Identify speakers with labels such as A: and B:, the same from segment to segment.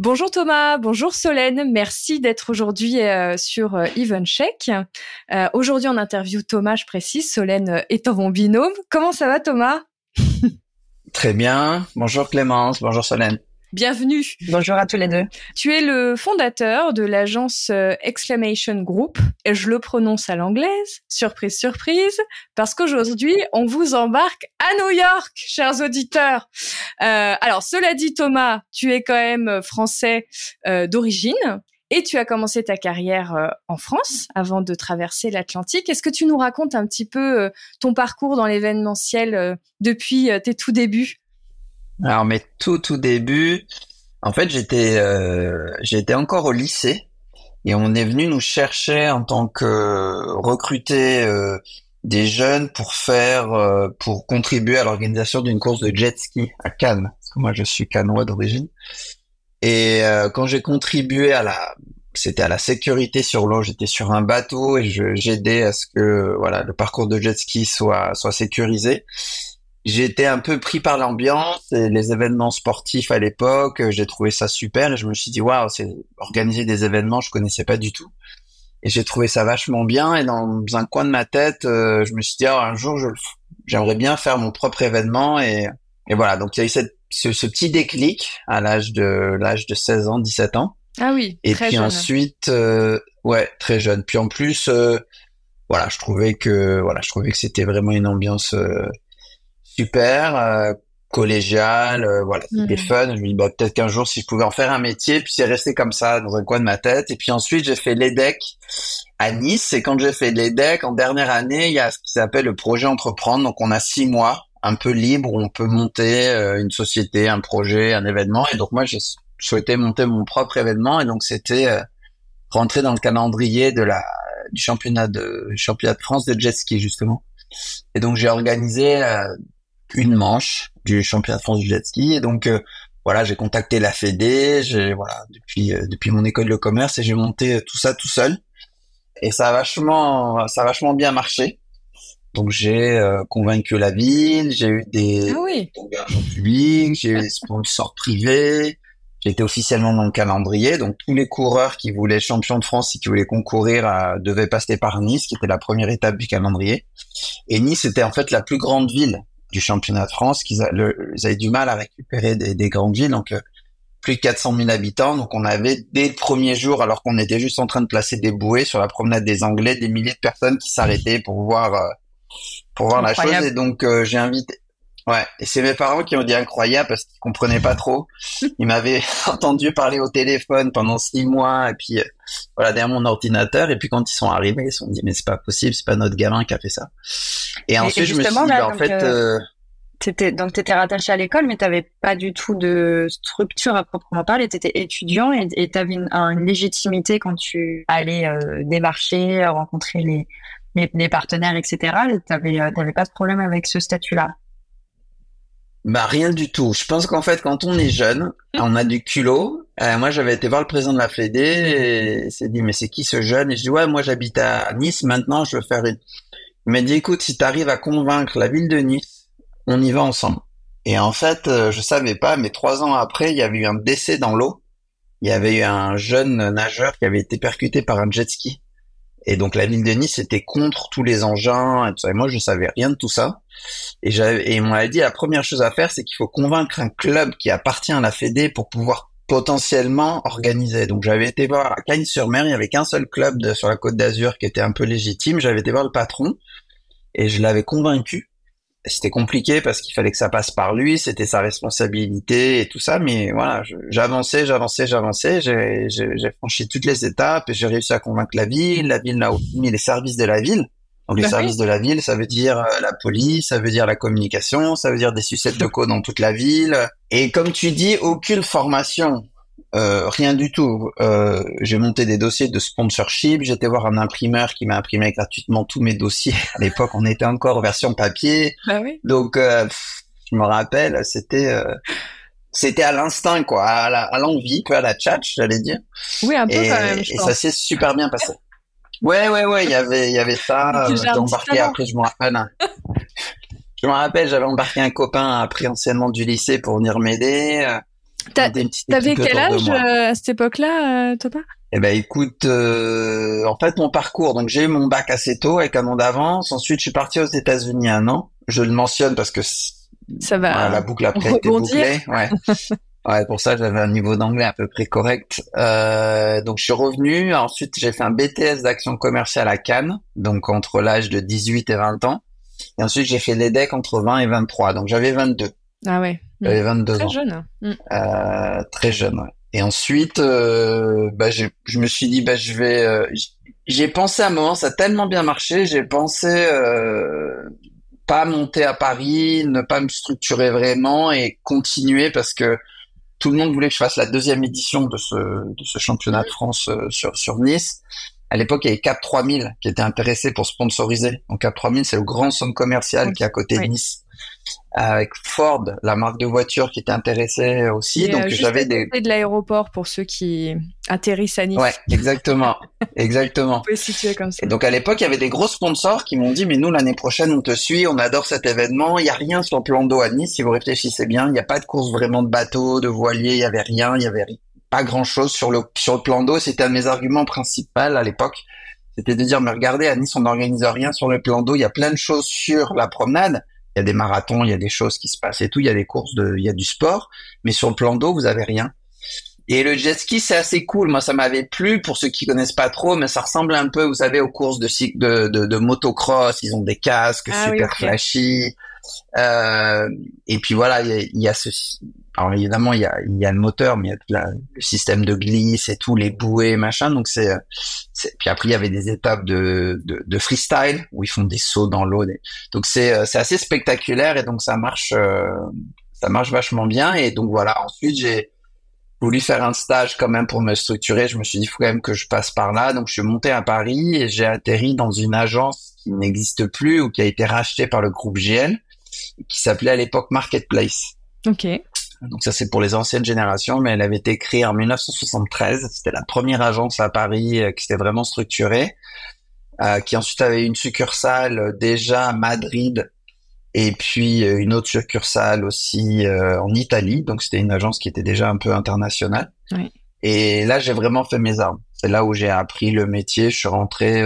A: Bonjour Thomas, bonjour Solène, merci d'être aujourd'hui euh, sur euh, EventCheck. Euh, aujourd'hui en interview Thomas, je précise, Solène étant mon binôme. Comment ça va Thomas?
B: Très bien, bonjour Clémence, bonjour Solène.
A: Bienvenue.
C: Bonjour à tous les deux.
A: Tu es le fondateur de l'agence euh, Exclamation Group et je le prononce à l'anglaise. Surprise, surprise, parce qu'aujourd'hui, on vous embarque à New York, chers auditeurs. Euh, alors, cela dit, Thomas, tu es quand même français euh, d'origine. Et tu as commencé ta carrière euh, en France avant de traverser l'Atlantique. Est-ce que tu nous racontes un petit peu ton parcours dans l'événementiel depuis tes tout débuts?
B: Alors mes tout tout débuts, en fait j'étais euh, j'étais encore au lycée et on est venu nous chercher en tant que recruter euh, des jeunes pour faire euh, pour contribuer à l'organisation d'une course de jet ski à Cannes parce que moi je suis cannois d'origine. Et euh, quand j'ai contribué à la c'était à la sécurité sur l'eau j'étais sur un bateau et j'aidais à ce que voilà le parcours de jet ski soit soit sécurisé J'étais un peu pris par l'ambiance et les événements sportifs à l'époque. J'ai trouvé ça super et je me suis dit waouh, c'est organiser des événements, je connaissais pas du tout. Et j'ai trouvé ça vachement bien et dans un coin de ma tête, euh, je me suis dit oh, un jour j'aimerais bien faire mon propre événement et et voilà. Donc il y a eu cette, ce, ce petit déclic à l'âge de l'âge de 16 ans, 17 ans.
A: Ah oui.
B: Et puis ensuite euh, ouais, très jeune. Puis en plus euh, voilà, je trouvais que voilà, je trouvais que c'était vraiment une ambiance super, euh, collégial, euh, voilà, c'était mmh. fun. Je me dis bah, peut-être qu'un jour si je pouvais en faire un métier, puis c'est resté comme ça dans un coin de ma tête. Et puis ensuite j'ai fait l'EDEC à Nice. Et quand j'ai fait l'EDEC en dernière année, il y a ce qui s'appelle le projet entreprendre. Donc on a six mois un peu libre où on peut monter euh, une société, un projet, un événement. Et donc moi j'ai souhaité monter mon propre événement et donc c'était rentrer dans le calendrier de la du championnat de championnat de France de jet ski justement. Et donc j'ai organisé une manche du championnat de France du jet ski. Et donc euh, voilà, j'ai contacté la Fédé, j'ai voilà depuis euh, depuis mon école de commerce et j'ai monté euh, tout ça tout seul. Et ça a vachement ça a vachement bien marché. Donc j'ai convaincu la ville, j'ai eu des
A: ah oui.
B: publics, j'ai eu des sponsors privés, été officiellement dans le calendrier. Donc tous les coureurs qui voulaient champion de France et qui voulaient concourir à, devaient passer par Nice, qui était la première étape du calendrier. Et Nice était en fait la plus grande ville du championnat de France, qu'ils avaient du mal à récupérer des, des grandes villes, donc euh, plus de 400 000 habitants. Donc on avait dès le premier jour, alors qu'on était juste en train de placer des bouées sur la promenade des Anglais, des milliers de personnes qui s'arrêtaient pour voir euh, pour voir la chose. Et donc euh, j'ai invité. Ouais, et c'est mes parents qui ont dit incroyable parce qu'ils comprenaient pas trop. Ils m'avaient entendu parler au téléphone pendant six mois et puis voilà derrière mon ordinateur et puis quand ils sont arrivés ils se sont dit mais c'est pas possible c'est pas notre gamin qui a fait ça
C: et, ensuite je me suis dit bah, en fait euh, euh... T'étais, donc tu étais rattaché à l'école, mais tu n'avais pas du tout de structure à proprement parler. Tu étais étudiant et tu avais une, une, légitimité quand tu allais euh, démarcher, rencontrer les, les, les partenaires, etc. Tu n'avais euh, pas de problème avec ce statut-là.
B: Bah rien du tout. Je pense qu'en fait, quand on est jeune, on a du culot Euh, moi, j'avais été voir le président de la Fédé et il s'est dit, mais c'est qui ce jeune? Et je dis, ouais, moi, j'habite à Nice. Maintenant, je veux faire une... Il m'a dit, écoute, si tu arrives à convaincre la ville de Nice, on y va ensemble. Et en fait, euh, je savais pas, mais trois ans après, il y avait eu un décès dans l'eau. Il y avait eu un jeune nageur qui avait été percuté par un jet ski. Et donc la ville de Nice était contre tous les engins et tout ça. Et moi, je savais rien de tout ça. Et et on m'avait dit la première chose à faire, c'est qu'il faut convaincre un club qui appartient à la Fédé pour pouvoir potentiellement organiser. Donc j'avais été voir à Cagnes-sur-Mer, il y avait qu'un seul club sur la Côte d'Azur qui était un peu légitime. J'avais été voir le patron et je l'avais convaincu c'était compliqué parce qu'il fallait que ça passe par lui, c'était sa responsabilité et tout ça, mais voilà, j'avançais, j'avançais, j'avançais, j'ai franchi toutes les étapes et j'ai réussi à convaincre la ville, la ville n'a mis les services de la ville. Donc les bah services de la ville, ça veut dire euh, la police, ça veut dire la communication, ça veut dire des sucettes de code dans toute la ville. Et comme tu dis, aucune formation. Euh, rien du tout. Euh, j'ai monté des dossiers de sponsorship. J'étais voir un imprimeur qui m'a imprimé gratuitement tous mes dossiers. À l'époque, on était encore version papier.
C: Bah oui.
B: Donc, euh, je me rappelle, c'était euh, c'était à l'instinct, quoi, à l'envie, peu à la tchatch, j'allais dire.
C: Oui, un peu
B: et,
C: quand même.
B: et ça s'est super bien passé. Ouais, ouais, ouais. Il y avait, il y avait ça. J'ai embarqué après, je me rappelle. je me rappelle, j'avais embarqué un copain après anciennement du lycée pour venir m'aider.
C: T'avais quel âge euh, à cette époque-là, euh, Topa
B: Eh ben, écoute, euh, en fait, mon parcours, donc j'ai eu mon bac assez tôt avec un an d'avance. Ensuite, je suis parti aux États-Unis un an. Je le mentionne parce que
C: ça va.
B: la boucle après été bouclée. Ouais. ouais, pour ça, j'avais un niveau d'anglais à peu près correct. Euh, donc, je suis revenu. Ensuite, j'ai fait un BTS d'action commerciale à Cannes, donc entre l'âge de 18 et 20 ans. Et ensuite, j'ai fait l'EDEC entre 20 et 23. Donc, j'avais 22.
C: Ah ouais.
B: J'avais 22
C: très
B: ans.
C: Jeune.
B: Mm. Euh, très jeune. Ouais. Et ensuite, euh, bah, je me suis dit, bah, je vais. Euh, j'ai pensé à un moment, ça a tellement bien marché, j'ai pensé euh, pas monter à Paris, ne pas me structurer vraiment et continuer parce que tout le monde voulait que je fasse la deuxième édition de ce, de ce championnat de France euh, sur, sur Nice. À l'époque, il y avait Cap 3000 qui était intéressé pour sponsoriser. Donc Cap 3000, c'est le grand centre commercial qui est à côté de Nice avec Ford, la marque de voiture qui était intéressée aussi. donc euh, j'avais des
C: de l'aéroport pour ceux qui atterrissent à Nice.
B: Ouais, exactement, exactement.
C: on peut situer comme ça.
B: Et donc à l'époque, il y avait des gros sponsors qui m'ont dit mais nous l'année prochaine on te suit, on adore cet événement. Il y a rien sur le plan d'eau à Nice. Si vous réfléchissez bien, il n'y a pas de course vraiment de bateau, de voilier. Il y avait rien, il y avait pas grand chose sur le sur le plan d'eau. C'était un de mes arguments principaux à l'époque. C'était de dire mais regardez à Nice on n'organise rien sur le plan d'eau. Il y a plein de choses sur la promenade il y a des marathons, il y a des choses qui se passent et tout, il y a des courses, de, il y a du sport, mais sur le plan d'eau, vous avez rien. Et le jet ski, c'est assez cool. Moi, ça m'avait plu pour ceux qui connaissent pas trop, mais ça ressemble un peu, vous savez, aux courses de de, de, de motocross. Ils ont des casques ah super flashy. Euh, et puis voilà, il y a, ce, alors évidemment il y a, il y a le moteur, mais il y a le système de glisse et tout, les bouées, machin. Donc c'est, puis après il y avait des étapes de, de, de freestyle où ils font des sauts dans l'eau. Donc c'est, c'est assez spectaculaire et donc ça marche, euh, ça marche vachement bien. Et donc voilà, ensuite j'ai voulu faire un stage quand même pour me structurer. Je me suis dit, faut quand même que je passe par là. Donc, je suis monté à Paris et j'ai atterri dans une agence qui n'existe plus ou qui a été rachetée par le groupe GL qui s'appelait à l'époque Marketplace.
C: Ok.
B: Donc ça c'est pour les anciennes générations, mais elle avait été créée en 1973. C'était la première agence à Paris euh, qui s'était vraiment structurée, euh, qui ensuite avait une succursale euh, déjà à Madrid et puis euh, une autre succursale aussi en Italie. Donc c'était une agence qui était déjà un peu internationale.
C: Oui.
B: Et là j'ai vraiment fait mes armes. C'est là où j'ai appris le métier. Je suis rentré,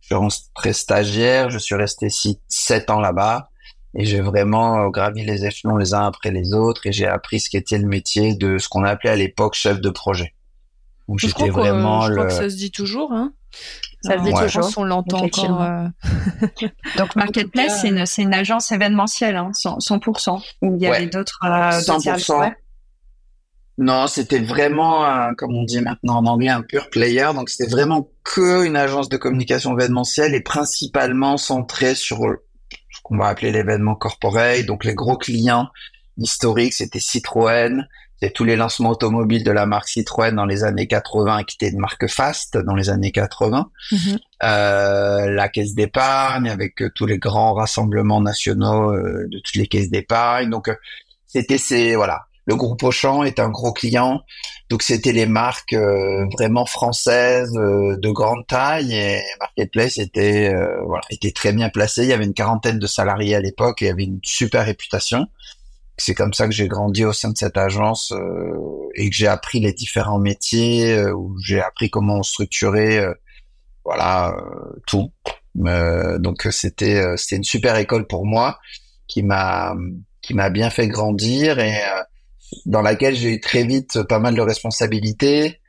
B: je suis rentré stagiaire. Je suis resté six, sept ans là-bas et j'ai vraiment euh, gravi les échelons les uns après les autres et j'ai appris ce qu'était le métier de ce qu'on appelait à l'époque chef de projet.
C: Donc j'étais vraiment je crois que ça se dit toujours hein.
A: Ça se dit toujours.
C: On l'entend encore. Euh.
A: Donc Marketplace, c'est une, une, agence événementielle, hein, 100%. Ou il y avait d'autres. Euh,
B: 100%. Non, c'était vraiment, comme on dit maintenant en anglais, un pur player. Donc c'était vraiment que une agence de communication événementielle et principalement centrée sur qu'on va appeler l'événement corporate. Donc les gros clients historiques, c'était Citroën, c'est tous les lancements automobiles de la marque Citroën dans les années 80 qui étaient de marque Fast dans les années 80. Mm-hmm. euh, la caisse d'épargne avec euh, tous les grands rassemblements nationaux euh, de toutes les caisses d'épargne. Donc euh, c'était ces voilà. Le groupe Auchan est un gros client. Donc c'était les marques euh, vraiment françaises euh, de grande taille et Marketplace était euh, voilà était très bien placé. Il y avait une quarantaine de salariés à l'époque et il y avait une super réputation. C'est comme ça que j'ai grandi au sein de cette agence et que j'ai appris les différents métiers, où j'ai appris comment structurer voilà tout. donc c'était c'était une super école pour moi qui m'a qui m'a bien fait grandir et dans laquelle j'ai eu très vite pas mal de responsabilités,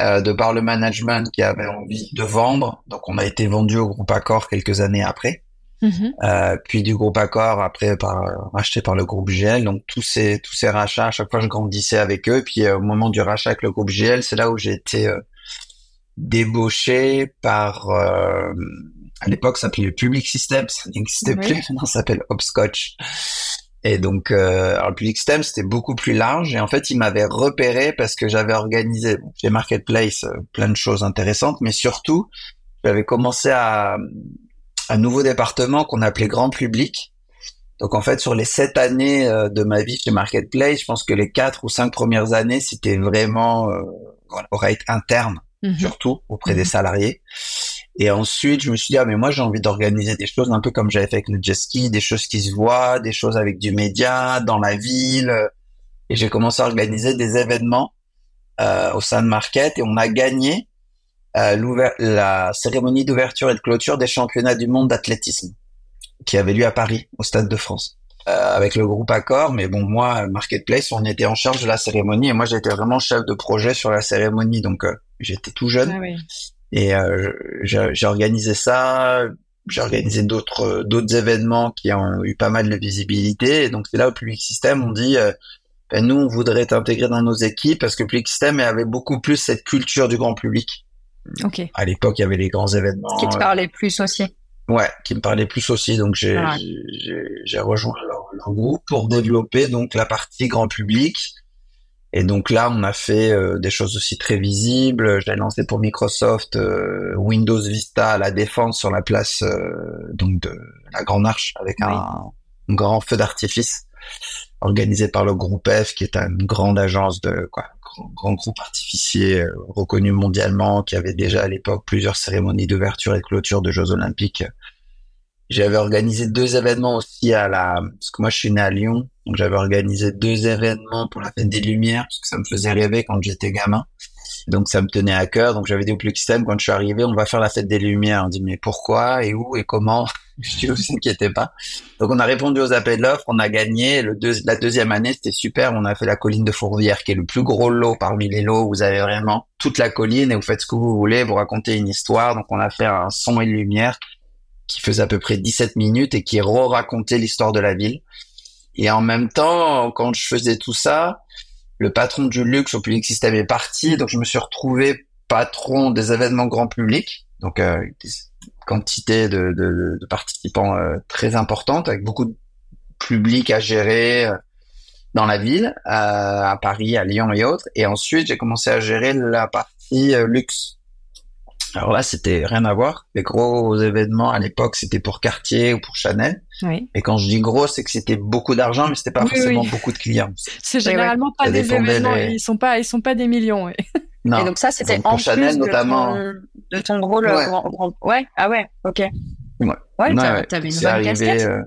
B: euh, de par le management qui avait envie de vendre. Donc on a été vendu au groupe Accor quelques années après. Mm-hmm. Euh, puis du groupe Accor après par racheté par le groupe GL donc tous ces tous ces rachats à chaque fois je grandissais avec eux puis euh, au moment du rachat avec le groupe GL c'est là où j'ai été euh, débauché par euh, à l'époque ça s'appelait Public Systems ça n'existait plus maintenant ça s'appelle Hopscotch et donc, euh, alors le Public Stem, c'était beaucoup plus large. Et en fait, il m'avait repéré parce que j'avais organisé bon, chez Marketplace euh, plein de choses intéressantes, mais surtout, j'avais commencé à un nouveau département qu'on appelait grand public. Donc en fait, sur les sept années euh, de ma vie chez Marketplace, je pense que les quatre ou cinq premières années, c'était vraiment euh, être interne, mhm. surtout auprès des mhm. salariés. Et ensuite, je me suis dit, ah, mais moi, j'ai envie d'organiser des choses un peu comme j'avais fait avec le jet ski, des choses qui se voient, des choses avec du média, dans la ville. Et j'ai commencé à organiser des événements euh, au sein de Market et on a gagné euh, la cérémonie d'ouverture et de clôture des championnats du monde d'athlétisme qui avait lieu à Paris, au Stade de France. Euh, avec le groupe Accor, mais bon, moi, Marketplace, on était en charge de la cérémonie et moi, j'étais vraiment chef de projet sur la cérémonie, donc euh, j'étais tout jeune. Ah oui. Et euh, j'ai organisé ça, j'ai organisé d'autres d'autres événements qui ont eu pas mal de visibilité. Et donc c'est là au Public System on dit euh, ben, nous on voudrait t'intégrer dans nos équipes parce que Public System avait beaucoup plus cette culture du grand public.
C: Ok.
B: À l'époque il y avait les grands événements.
C: Qui te parlait plus aussi.
B: Ouais, qui me parlait plus aussi. Donc j'ai j'ai rejoint leur, leur, groupe pour développer donc la partie grand public et donc là, on a fait euh, des choses aussi très visibles. Je l'ai lancé pour Microsoft euh, Windows Vista à la défense sur la place euh, donc de la Grande Arche avec un, grand feu d'artifice organisé par le groupe F, qui est une grande agence de quoi, grand, grand groupe artificier reconnu mondialement, qui avait déjà à l'époque plusieurs cérémonies d'ouverture et de clôture de Jeux Olympiques. J'avais organisé deux événements aussi à la, parce que moi je suis né à Lyon, donc j'avais organisé deux événements pour la fête des Lumières, parce que ça me faisait rêver quand j'étais gamin. Donc ça me tenait à cœur. Donc j'avais dit au System quand je suis arrivé, on va faire la fête des Lumières. On dit mais pourquoi et où et comment? Je dis vous inquiétez pas. Donc on a répondu aux appels d'offres, on a gagné. Le la deuxième année c'était super. On a fait la colline de Fourvière qui est le plus gros lot parmi les lots. Vous avez vraiment toute la colline et vous faites ce que vous voulez. Vous racontez une histoire. Donc on a fait un son et lumière qui faisait à peu près 17 minutes et qui re-racontait l'histoire de la ville. Et en même temps, quand je faisais tout ça, le patron du luxe au Public System est parti, donc je me suis retrouvé patron des événements grand public, donc euh, des quantités de, de, de participants euh, très importantes, avec beaucoup de public à gérer euh, dans la ville, à Paris, à Lyon et autres. Et ensuite, j'ai commencé à gérer la partie luxe. Alors là, c'était rien à voir. Les gros événements à l'époque, c'était pour Cartier ou pour Chanel. Oui. Et quand je dis gros, c'est que c'était beaucoup d'argent, mais c'était pas forcément beaucoup de clients.
D: C'est généralement pas des événements. Ils sont pas, ils sont pas des millions.
C: Non. Et donc ça, c'était en Chanel plus notamment. De ton, rôle grand, Ouais. Ah ouais. Ok.
B: Ouais.
C: Ouais. T'avais une bonne casquette. Euh...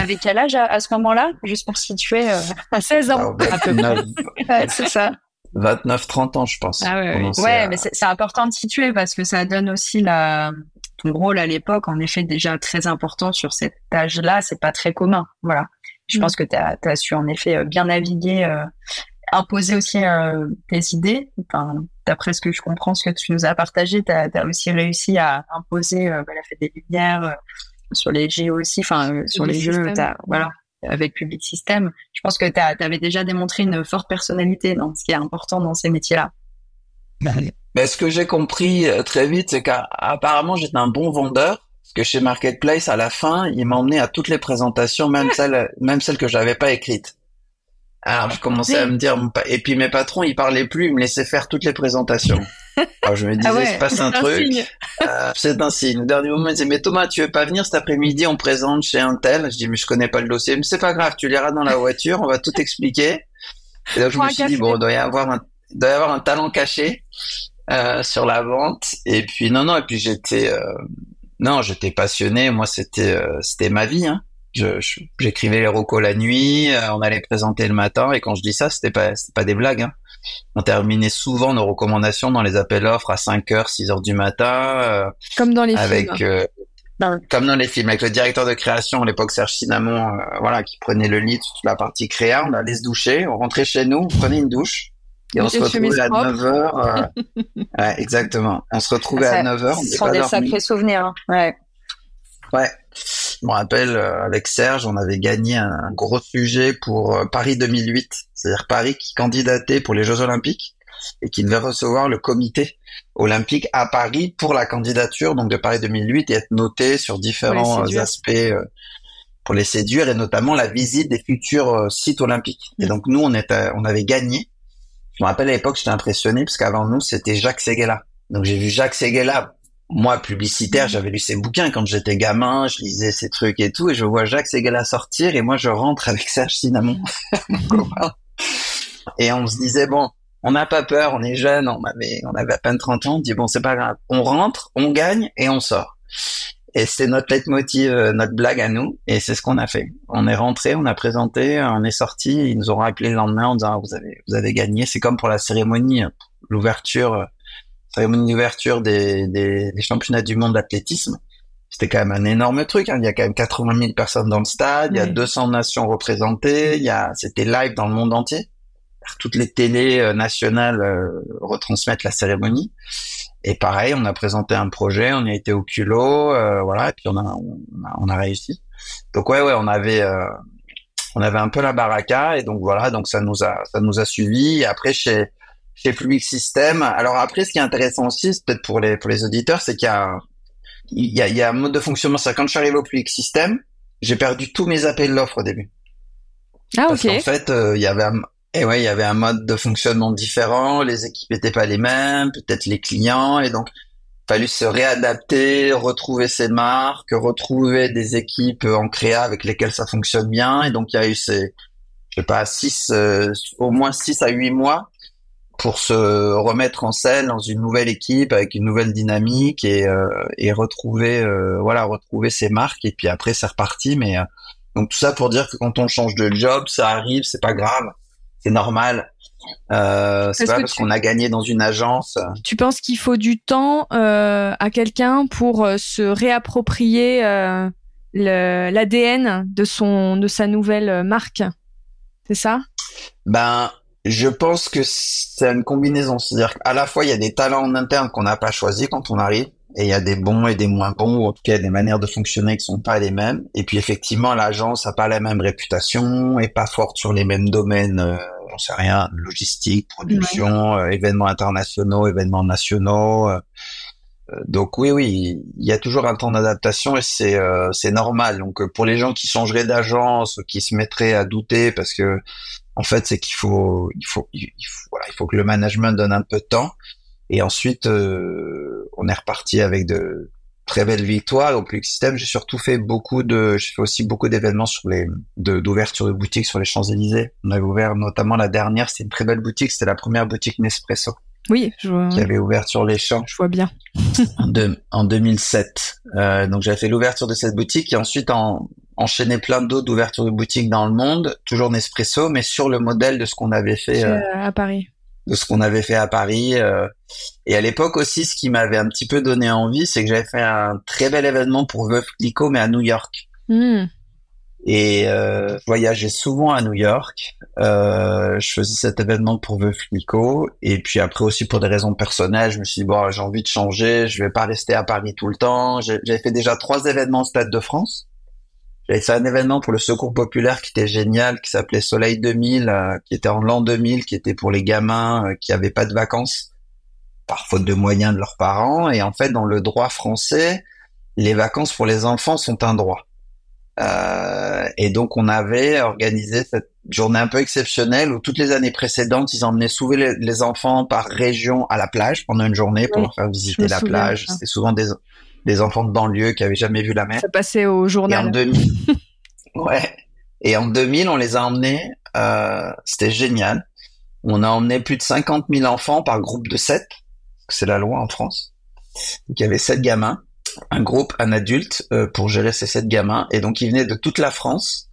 C: Avec quel âge à, ce moment-là Juste pour situer. Euh... À 16 ans. Ah, ouais, c'est ça.
B: 29-30 ans, je pense.
C: Ah ouais, ouais. mais c'est important de situer parce que ça donne aussi la ton rôle à l'époque, en effet, déjà très important sur cet âge-là. C'est pas très commun. Voilà. Je mm. pense que tu as, as, su en effet euh, bien naviguer, euh, imposer aussi euh, tes idées. Enfin, d'après ce que je comprends, ce que tu nous as partagé, tu as, as, aussi réussi à imposer bah, la fête des lumières sur les jeux aussi, enfin sur les, jeux. Voilà avec Public System, je pense que tu avais déjà démontré une forte personnalité dans ce qui est important dans ces métiers-là.
B: Mais ce que j'ai compris euh, très vite, c'est qu'apparemment j'étais un bon vendeur. Parce que chez Marketplace, à la fin, il m'emmenait à toutes les présentations, même celles, même celles que j'avais pas écrites. Alors je commençais à me dire, et puis mes patrons, ils parlaient plus, ils me laissaient faire toutes les présentations. Alors je me disais, ah se passe un truc. Euh, c'est un signe. Au dernier moment, il disait, mais Thomas, tu veux pas venir cet après-midi, on présente chez un tel. Je dis, mais je connais pas le dossier. Mais c'est pas grave, tu liras dans la voiture, on va tout expliquer. Et donc je me suis dit, bon, il doit y avoir un, il doit y avoir un talent caché euh, sur la vente. Et puis non, non, et puis j'étais, euh, non, j'étais passionné. Moi, c'était, euh, c'était ma vie. Hein. Je, j'écrivais les rocos la nuit, on allait présenter le matin. Et quand je dis ça, c'était pas, c'était pas des blagues. Hein. On terminait souvent nos recommandations dans les appels offres à 5 h 6 heures du matin.
D: Comme dans les
B: avec,
D: films.
B: Comme dans les films, avec le directeur de création, à l'époque Serge Cinnamon, voilà, qui prenait le lit sur la partie créa, on allait se doucher, on rentrait chez nous, on prenait une douche, et on se retrouvait à 9h. Euh, ouais, exactement. On se retrouvait à 9h.
C: Ce sont des sacrés souvenirs. Hein. Ouais.
B: Ouais. Je me rappelle, euh, avec Serge, on avait gagné un, gros sujet pour euh, Paris 2008. C'est-à-dire Paris qui candidatait pour les Jeux Olympiques et qui devait recevoir le comité olympique à Paris pour la candidature donc de Paris 2008 et être noté sur différents aspects pour les séduire et notamment la visite des futurs sites olympiques. Et mm. donc nous on était on avait gagné je me rappelle à l'époque, j'étais impressionné parce qu'avant nous, c'était Jacques Seguela. Donc j'ai vu Jacques Seguela, moi publicitaire, j'avais lu ses bouquins quand j'étais gamin, je lisais ses trucs et tout, et je vois Jacques Seguela sortir et moi je rentre avec Serge Cinnamon, Et on se disait bon, on n'a pas peur, on est jeune, on avait on avait à peine 30 ans, on dit bon c'est pas grave, on rentre, on gagne et on sort. Et c'est notre leitmotiv, euh, notre blague à nous. Et c'est ce qu'on a fait. On est rentré, on a présenté, on est sorti. Ils nous ont rappelé le lendemain en disant, ah, vous avez, vous avez gagné. C'est comme pour la cérémonie, l'ouverture, euh, cérémonie d'ouverture des, des, des, championnats du monde d'athlétisme. C'était quand même un énorme truc. Hein. Il y a quand même 80 000 personnes dans le stade. Il y a 200 nations représentées. Il y a, c'était live dans le monde entier. Toutes les télés euh, nationales retransmettent la cérémonie. Et pareil, on a présenté un projet, on y a été au culot, euh, voilà, et puis on a, on a, réussi. Donc ouais, ouais, on avait, euh, on avait un peu la baraka, et donc voilà, donc ça nous a, ça nous a suivi. Et après chez chez Fluid System, alors après, ce qui est intéressant aussi, c'est peut-être pour les pour les auditeurs, c'est qu'il y a il y a, il y a un mode de fonctionnement. C'est quand je suis arrivé au Fluid System, j'ai perdu tous mes appels d'offres au début.
D: Ah ok.
B: En fait, euh, il y avait un, et ouais, il y avait un mode de fonctionnement différent, les équipes n'étaient pas les mêmes, peut-être les clients, et donc il fallu se réadapter, retrouver ses marques, retrouver des équipes en créa avec lesquelles ça fonctionne bien, et donc il y a eu ces, je sais pas, six, euh, au moins six à huit mois pour se remettre en scène dans une nouvelle équipe avec une nouvelle dynamique et, euh, et retrouver, euh, voilà, retrouver ses marques, et puis après c'est reparti, mais donc tout ça pour dire que quand on change de job, ça arrive, c'est pas grave c'est normal. Euh, c'est pas parce qu'on a gagné dans une agence.
D: Tu penses qu'il faut du temps euh, à quelqu'un pour euh, se réapproprier euh, l'ADN de son de sa nouvelle marque? C'est ça?
B: Ben, je pense que c'est une combinaison. C'est-à-dire qu'à la fois il y a des talents en interne qu'on n'a pas choisis quand on arrive, et il y a des bons et des moins bons, ou en tout cas des manières de fonctionner qui sont pas les mêmes. Et puis effectivement, l'agence a pas la même réputation, et pas forte sur les mêmes domaines, euh, j'en sais rien, logistique, production, euh, événements internationaux, événements nationaux. Euh, euh, donc oui, oui, il y a toujours un temps d'adaptation et c'est c'est normal. Donc pour les gens qui changeraient d'agence, qui se mettraient à douter parce que en fait c'est qu'il faut il faut il faut voilà il faut que le management donne un peu de temps et ensuite, euh, on est reparti avec de très belles victoires. Public System, j'ai surtout fait beaucoup de, j'ai fait aussi beaucoup d'événements sur les, d'ouverture de, boutiques sur les Champs-Élysées. On avait ouvert notamment la dernière, c'était une très belle boutique, c'était la première boutique Nespresso.
D: Oui, je vois.
B: Qui avait ouvert sur les champs.
D: Je vois bien.
B: en, en 2007. Euh, donc j'avais fait l'ouverture de cette boutique et ensuite en, enchaîné plein d'autres ouvertures de boutiques dans le monde, toujours Nespresso, mais sur le modèle de ce qu'on avait fait
D: euh, à Paris
B: de ce qu'on avait fait à Paris. Euh, et à l'époque aussi, ce qui m'avait un petit peu donné envie, c'est que j'avais fait un très bel événement pour Veuve Clicquot, mais à New York.
D: Hmm.
B: Et euh, je voyageais souvent à New York. Euh, je faisais cet événement pour Veuve Clicquot. Et puis après aussi pour des raisons personnelles, je me suis dit, bon, j'ai envie de changer, je vais pas rester à Paris tout le temps. J'avais fait déjà trois événements au Stade de France. J'avais fait un événement pour le secours populaire qui était génial, qui s'appelait Soleil 2000, euh, qui était en l'an 2000, qui était pour les gamins euh, qui avaient pas de vacances, par faute de moyens de leurs parents. Et en fait, dans le droit français, les vacances pour les enfants sont un droit. Euh, et donc, on avait organisé cette journée un peu exceptionnelle où toutes les années précédentes, ils emmenaient souvent les, enfants par région à la plage pendant une journée pour leur faire visiter la plage. C'était souvent des des enfants de banlieue qui avaient jamais vu la mer.
D: Ça passait au journal.
B: Et en 2000, ouais. Et en 2000, on les a emmenés. Euh, C'était génial. On a emmené plus de 50 000 enfants par groupe de 7. C'est la loi en France. Donc, il y avait 7 gamins, un groupe, un adulte euh, pour gérer ces 7 gamins. Et donc, ils venaient de toute la France,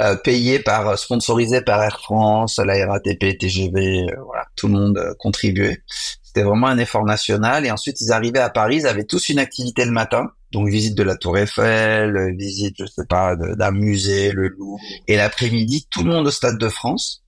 B: euh, payés par, sponsorisés par Air France, la RATP, TGV, euh, voilà, tout le monde euh, contribuait. C'était vraiment un effort national. Et ensuite, ils arrivaient à Paris, ils avaient tous une activité le matin. Donc, visite de la Tour Eiffel, visite, je sais pas, d'un musée, le Louvre. Et l'après-midi, tout le monde au Stade de France.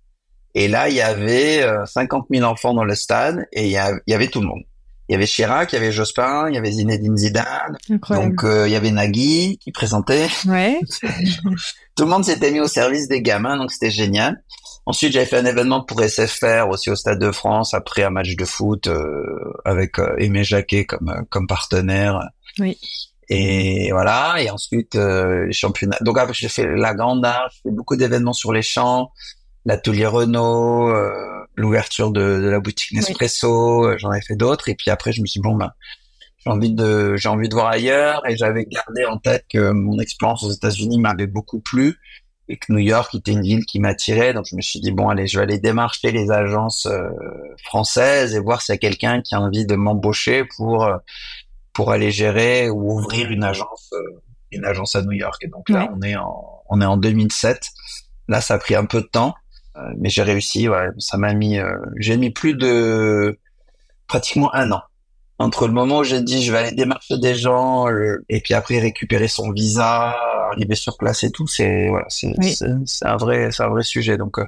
B: Et là, il y avait 50 euh, 000 enfants dans le stade et il y, avait tout le monde. Il y avait Chirac, il y avait Jospin, il y avait Zinedine Zidane. Donc euh, il y avait Nagui qui présentait.
D: Ouais.
B: tout le monde s'était mis au service des gamins, donc c'était génial. Ensuite, j'avais fait un événement pour SFR aussi au Stade de France après un match de foot euh, avec Aimé Jacquet comme comme partenaire.
D: Oui.
B: Et voilà. Et ensuite les championnats. Donc après, j'ai fait la grande art, j'ai fait beaucoup d'événements sur les champs l'atelier Renault, euh, l'ouverture de, la boutique Nespresso, euh, j'en ai fait d'autres. Et puis après, je me suis dit, bon, ben, j'ai envie de, j'ai envie de voir ailleurs. Et j'avais gardé en tête que mon expérience aux États-Unis m'avait beaucoup plu et que New York était une ville qui m'attirait. Donc je me suis dit, bon, allez, je vais aller démarcher les agences euh, françaises et voir s'il y a quelqu'un qui a envie de m'embaucher pour, pour aller gérer ou ouvrir une agence, une agence à New York. Et donc là, on est en, on est en 2007. Là, ça a pris un peu de temps. Euh, mais j'ai réussi. Ouais, ça m'a mis, euh, j'ai mis plus de pratiquement un an entre le moment où j'ai dit je vais aller démarcher des gens euh, et puis après récupérer son visa, arriver sur place et tout, c'est voilà, c'est c'est un vrai c'est un vrai sujet donc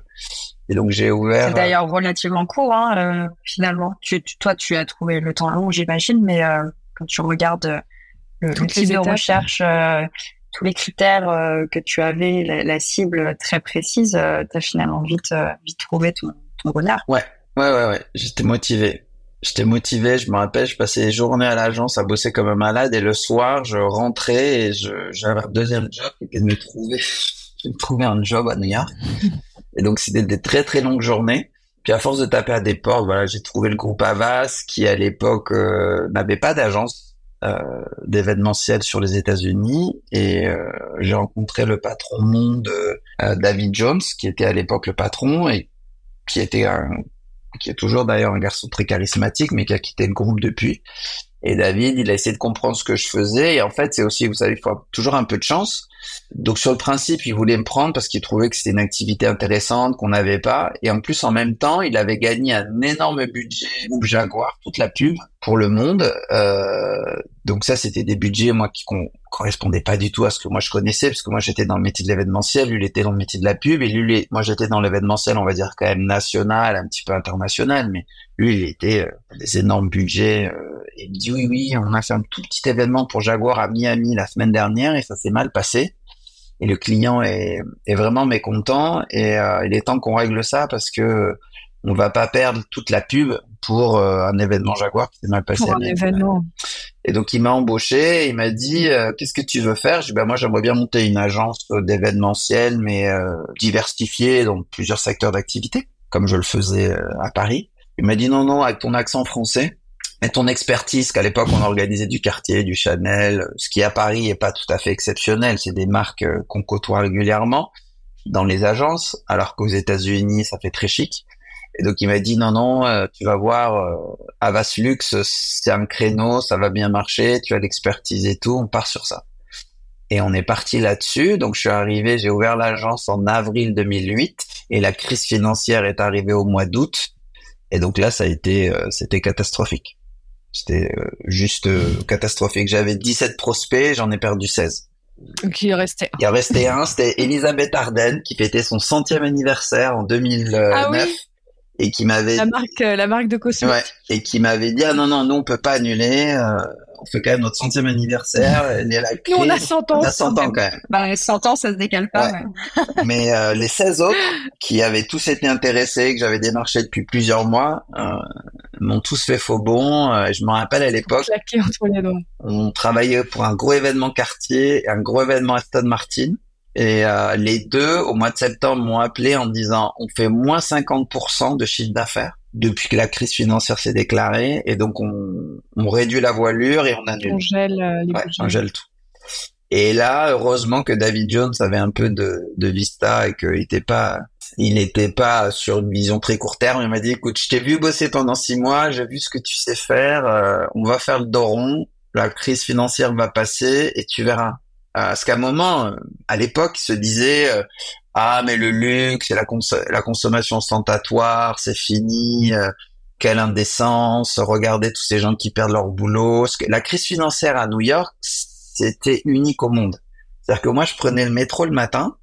B: et donc j'ai ouvert.
C: C'est d'ailleurs relativement court hein, finalement. Tu, toi tu as trouvé le temps long j'imagine, mais quand tu regardes le, le type de recherche, tous les critères euh, que tu avais, la, cible très précise, euh, tu as finalement vite, euh, vite trouvé ton, ton bonheur.
B: Ouais, ouais, ouais, ouais. J'étais motivé. J'étais motivé, je me rappelle, je passais les journées à l'agence à bosser comme un malade et le soir, je rentrais et j'avais un deuxième job qui était de me trouver, de trouver un job à New York. Et donc, c'était des très, très longues journées. Puis à force de taper à des portes, voilà, j'ai trouvé le groupe Avas qui à l'époque n'avait pas d'agence euh, d'événementiel sur les États-Unis et euh, j'ai rencontré le patron monde euh, David Jones qui était à l'époque le patron et qui était un qui est toujours d'ailleurs un garçon très charismatique mais qui a quitté le groupe depuis. Et David il a essayé de comprendre ce que je faisais. Et en fait c'est aussi vous savez il faut toujours un peu de chance donc sur le principe, il voulait me prendre parce qu'il trouvait que c'était une activité intéressante qu'on n'avait pas. Et en plus, en même temps, il avait gagné un énorme budget groupe Jaguar, toute la pub pour le monde. Euh, donc ça, c'était des budgets moi qui correspondaient pas du tout à ce que moi je connaissais parce que moi j'étais dans le métier de l'événementiel, lui il était dans le métier de la pub et lui, moi j'étais dans l'événementiel, on va dire quand même national, un petit peu international, mais lui il était euh, des énormes budgets. Euh, et il me dit oui oui, on a fait un tout petit événement pour Jaguar à Miami la semaine dernière et ça s'est mal passé et le client est, est vraiment mécontent et euh, il est temps qu'on règle ça parce que on va pas perdre toute la pub pour euh, un événement Jaguar qui s'est mal passé.
D: Pour un événement.
B: Et donc il m'a embauché, il m'a dit euh, qu'est-ce que tu veux faire? Je dis bah moi j'aimerais bien monter une agence d'événementiel mais diversifiée dans plusieurs secteurs d'activité comme je le faisais à Paris. Il m'a dit non non avec ton accent français et ton expertise qu'à l'époque on organisait du quartier, du Chanel, ce qui à Paris est pas tout à fait exceptionnel, c'est des marques euh, qu'on côtoie régulièrement dans les agences, alors qu'aux États-Unis ça fait très chic. Et donc il m'a dit non non, euh, tu vas voir euh, Avas c'est un créneau, ça va bien marcher, tu as l'expertise et tout, on part sur ça. Et on est parti là-dessus. Donc je suis arrivé, j'ai ouvert l'agence en avril 2008 et la crise financière est arrivée au mois d'août. Et donc là ça a été c'était catastrophique. C'était euh, juste euh, catastrophique. J'avais 17 prospects, j'en ai perdu 16.
D: Donc il restait
B: Il en restait un, c'était Elisabeth Arden qui fêtait son centième anniversaire en 2009. Ah oui? Et qui m'avait
D: la marque euh, la marque de cosmétiques ouais,
B: et qui m'avait dit ah non non nous on peut pas annuler on fait quand même notre centième anniversaire. Elle est la
D: Nous, on a 100 ans.
B: On a 100 ans quand même.
C: Bah, 100 ans, ça se décale pas.
B: Mais euh, les 16 autres qui avaient tous été intéressés, que j'avais démarché depuis plusieurs mois, euh, m'ont tous fait faux bon. Euh, je me rappelle à l'époque, on travaillait pour un gros événement quartier, un gros événement Aston Martin. Et euh, les deux, au mois de septembre, m'ont appelé en disant on fait moins 50% de chiffre d'affaires depuis que la crise financière s'est déclarée et donc on, on, réduit la voilure et on annule.
D: On gèle, euh, les
B: ouais, on gèle tout. Et là, heureusement que David Jones avait un peu de, de vista et qu'il était pas il n'était pas sur une vision très court terme. Il m'a dit, écoute, je t'ai vu bosser pendant six mois, j'ai vu ce que tu sais faire, euh, on va faire le doron, la crise financière va passer et tu verras. Euh, parce qu'à un moment, euh, à l'époque, il se disait, ah mais le luxe et la, consommation ostentatoire, c'est fini, quelle indécence, regardez tous ces gens qui perdent leur boulot. la crise financière à New York, c'était unique au monde. C'est-à-dire que moi, je prenais le métro le matin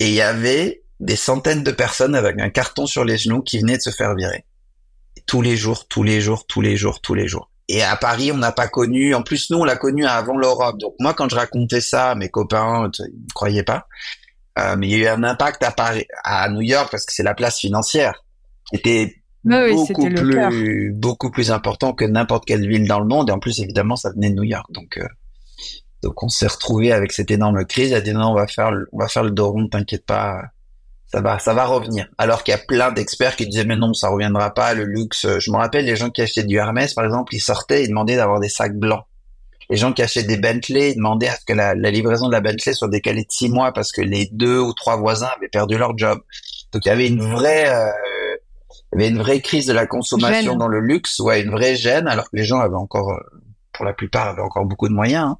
B: et il y avait des centaines de personnes avec un carton sur les genoux qui venaient de se faire virer. Tous les jours, tous les jours, tous les jours, tous les jours. Et à Paris, on n'a pas connu. En plus, nous, on l'a connu avant l'Europe. Donc moi, quand je racontais ça, mes copains, ils ne croyaient pas. Euh, mais il y a eu un impact à Paris, à New York, parce que c'est la place financière qui était beaucoup plus, beaucoup plus important que n'importe quelle ville dans le monde. Et en plus, évidemment, ça venait de New York. Donc, euh, donc on s'est retrouvé avec cette énorme crise. Il a dit non, on va faire, le, on va faire le dos rond, t'inquiète pas ça va, ça va revenir. Alors qu'il y a plein d'experts qui disaient mais non, ça reviendra pas, le luxe. Je me rappelle les gens qui achetaient du Hermès, par exemple, ils sortaient, ils demandaient d'avoir des sacs blancs. Les gens qui achetaient des Bentley, ils demandaient à ce que la, livraison de la Bentley soit décalée de six mois parce que les deux ou trois voisins avaient perdu leur job. Donc il y avait une vraie, euh, il y avait une vraie crise de la consommation dans le luxe, ouais, une vraie gêne, alors que les gens avaient encore, euh, pour la plupart, avaient encore beaucoup de moyens. Hein.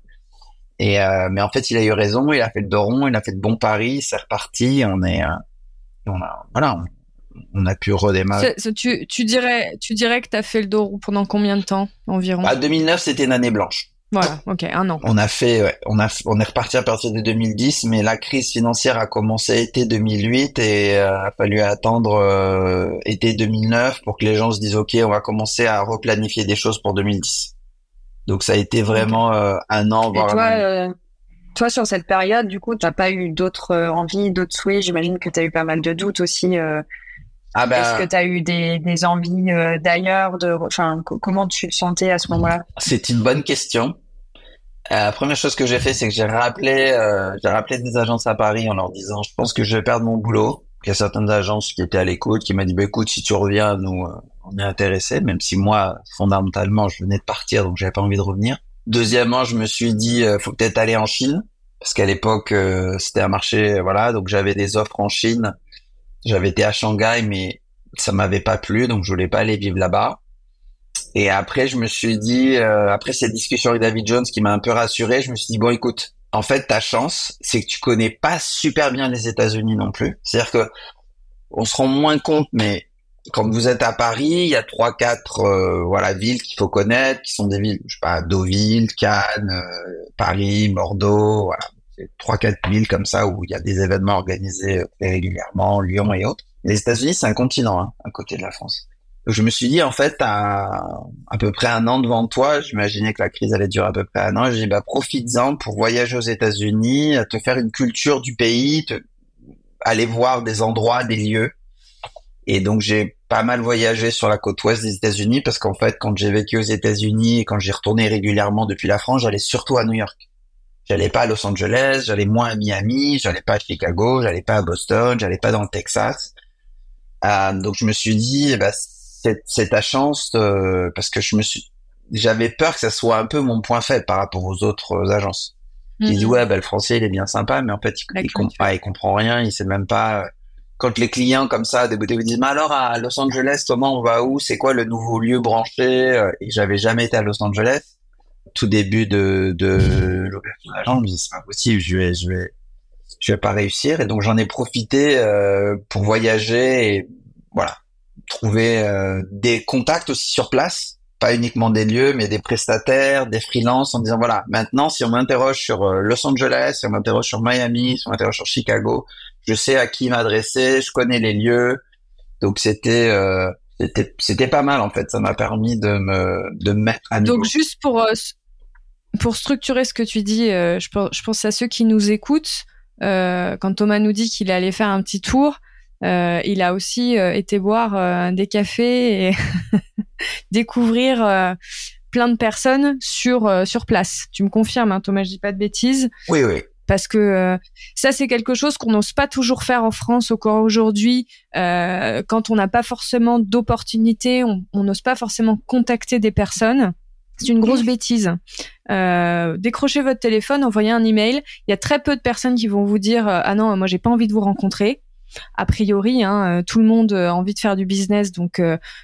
B: Et euh, mais en fait, il a eu raison, il a fait le doron, il a fait de bons paris, c'est reparti, on est on a, voilà, on, a pu redémarrer.
D: tu, tu, dirais, tu dirais que tu as fait le dos pendant combien de temps environ?
B: Bah, 2009, c'était une année blanche.
D: Voilà, ok, un an.
B: On a fait, on a, on est reparti à partir de 2010, mais la crise financière a commencé été 2008 et euh, a fallu attendre euh, été 2009 pour que les gens se disent ok, on va commencer à replanifier des choses pour 2010. Donc ça a été vraiment euh, un an.
C: Et toi, toi, sur cette période, du coup, tu n'as pas eu d'autres euh, envies, d'autres souhaits? J'imagine que tu as eu pas mal de doutes aussi. Euh. Ah ben... Est-ce que tu as eu des, des envies euh, d'ailleurs de, enfin, Comment tu te sentais à ce moment-là?
B: C'est une bonne question. la première chose que j'ai fait, c'est que j'ai rappelé, j'ai rappelé des agences à Paris en leur disant, je pense que je vais perdre mon boulot. Il y a certaines agences qui étaient à l'écoute, qui m'a dit, bah, écoute, si tu reviens, nous, on est intéressés, même si moi, fondamentalement, je venais de partir, donc j'avais pas envie de revenir. Deuxièmement, je me suis dit, euh, faut peut-être aller en Chine, parce qu'à l'époque, euh, c'était un marché, voilà, donc j'avais des offres en Chine. J'avais été à Shanghai, mais ça m'avait pas plu, donc je voulais pas aller vivre là-bas. Et après, je me suis dit, euh, après cette discussion avec David Jones qui m'a un peu rassuré, je me suis dit, bon, écoute, en fait, ta chance, c'est que tu connais pas super bien les États-Unis non plus. C'est-à-dire que on se rend moins compte, mais quand vous êtes à Paris, il y a trois, quatre, euh, voilà, villes qu'il faut connaître, qui sont des villes, je sais pas, Deauville, Cannes, euh, Paris, Bordeaux, voilà, trois, quatre villes comme ça où il y a des événements organisés euh, régulièrement, Lyon et autres. Les États-Unis, c'est un continent, hein, à côté de la France. Donc je me suis dit, en fait, à à peu près un an devant toi, j'imaginais que la crise allait durer à peu près un an, j'ai dit, bah, profites-en pour voyager aux États-Unis, te faire une culture du pays, te, aller voir des endroits, des lieux et donc j'ai pas mal voyagé sur la côte ouest des États-Unis parce qu'en fait, quand j'ai vécu aux États-Unis et quand j'y retournais régulièrement depuis la France, j'allais surtout à New York. J'allais pas à Los Angeles, j'allais moins à Miami, j'allais pas à Chicago, j'allais pas à Boston, j'allais pas dans le Texas. Euh, donc je me suis dit, bah, c'est ta chance euh, parce que je me suis, j'avais peur que ça soit un peu mon point faible par rapport aux autres agences. Mm -hmm. dit ouais, bah, le français il est bien sympa, mais en fait il, il, il comprend rien, il sait même pas quand les clients comme ça des vous disent mais alors à Los Angeles comment on va où? C'est quoi le nouveau lieu branché? Euh, et j'avais jamais été à Los Angeles. Tout début de de de je me dis c'est pas possible je vais je vais je vais pas réussir. Et donc j'en ai profité euh, pour voyager et voilà trouver euh, des contacts aussi sur place pas uniquement des lieux mais des prestataires des freelances en disant voilà maintenant si on m'interroge sur Los Angeles si on m'interroge sur Miami si on m'interroge sur Chicago je sais à qui m'adresser, je connais les lieux. Donc c'était euh, c'était c'était pas mal en fait, ça m'a permis de me de mettre à.
D: Donc juste pour euh, pour structurer ce que tu dis, euh, je, pense, je pense à ceux qui nous écoutent. quand Thomas nous dit qu'il allait faire un petit tour, il a aussi été boire des cafés et découvrir plein de personnes sur sur place. Tu me confirmes, hein, Thomas, je dis pas de bêtises.
B: Oui, oui
D: parce que euh, ça c'est quelque chose qu'on n'ose pas toujours faire en France encore aujourd'hui euh, quand on n'a pas forcément d'opportunités, on n'ose pas forcément contacter des personnes. C'est une grosse bêtise. Euh, décrochez votre téléphone, envoyez un email. Il y a très peu de personnes qui vont vous dire ah non moi j'ai pas envie de vous rencontrer. A priori, hein, tout le monde a envie de faire du business, donc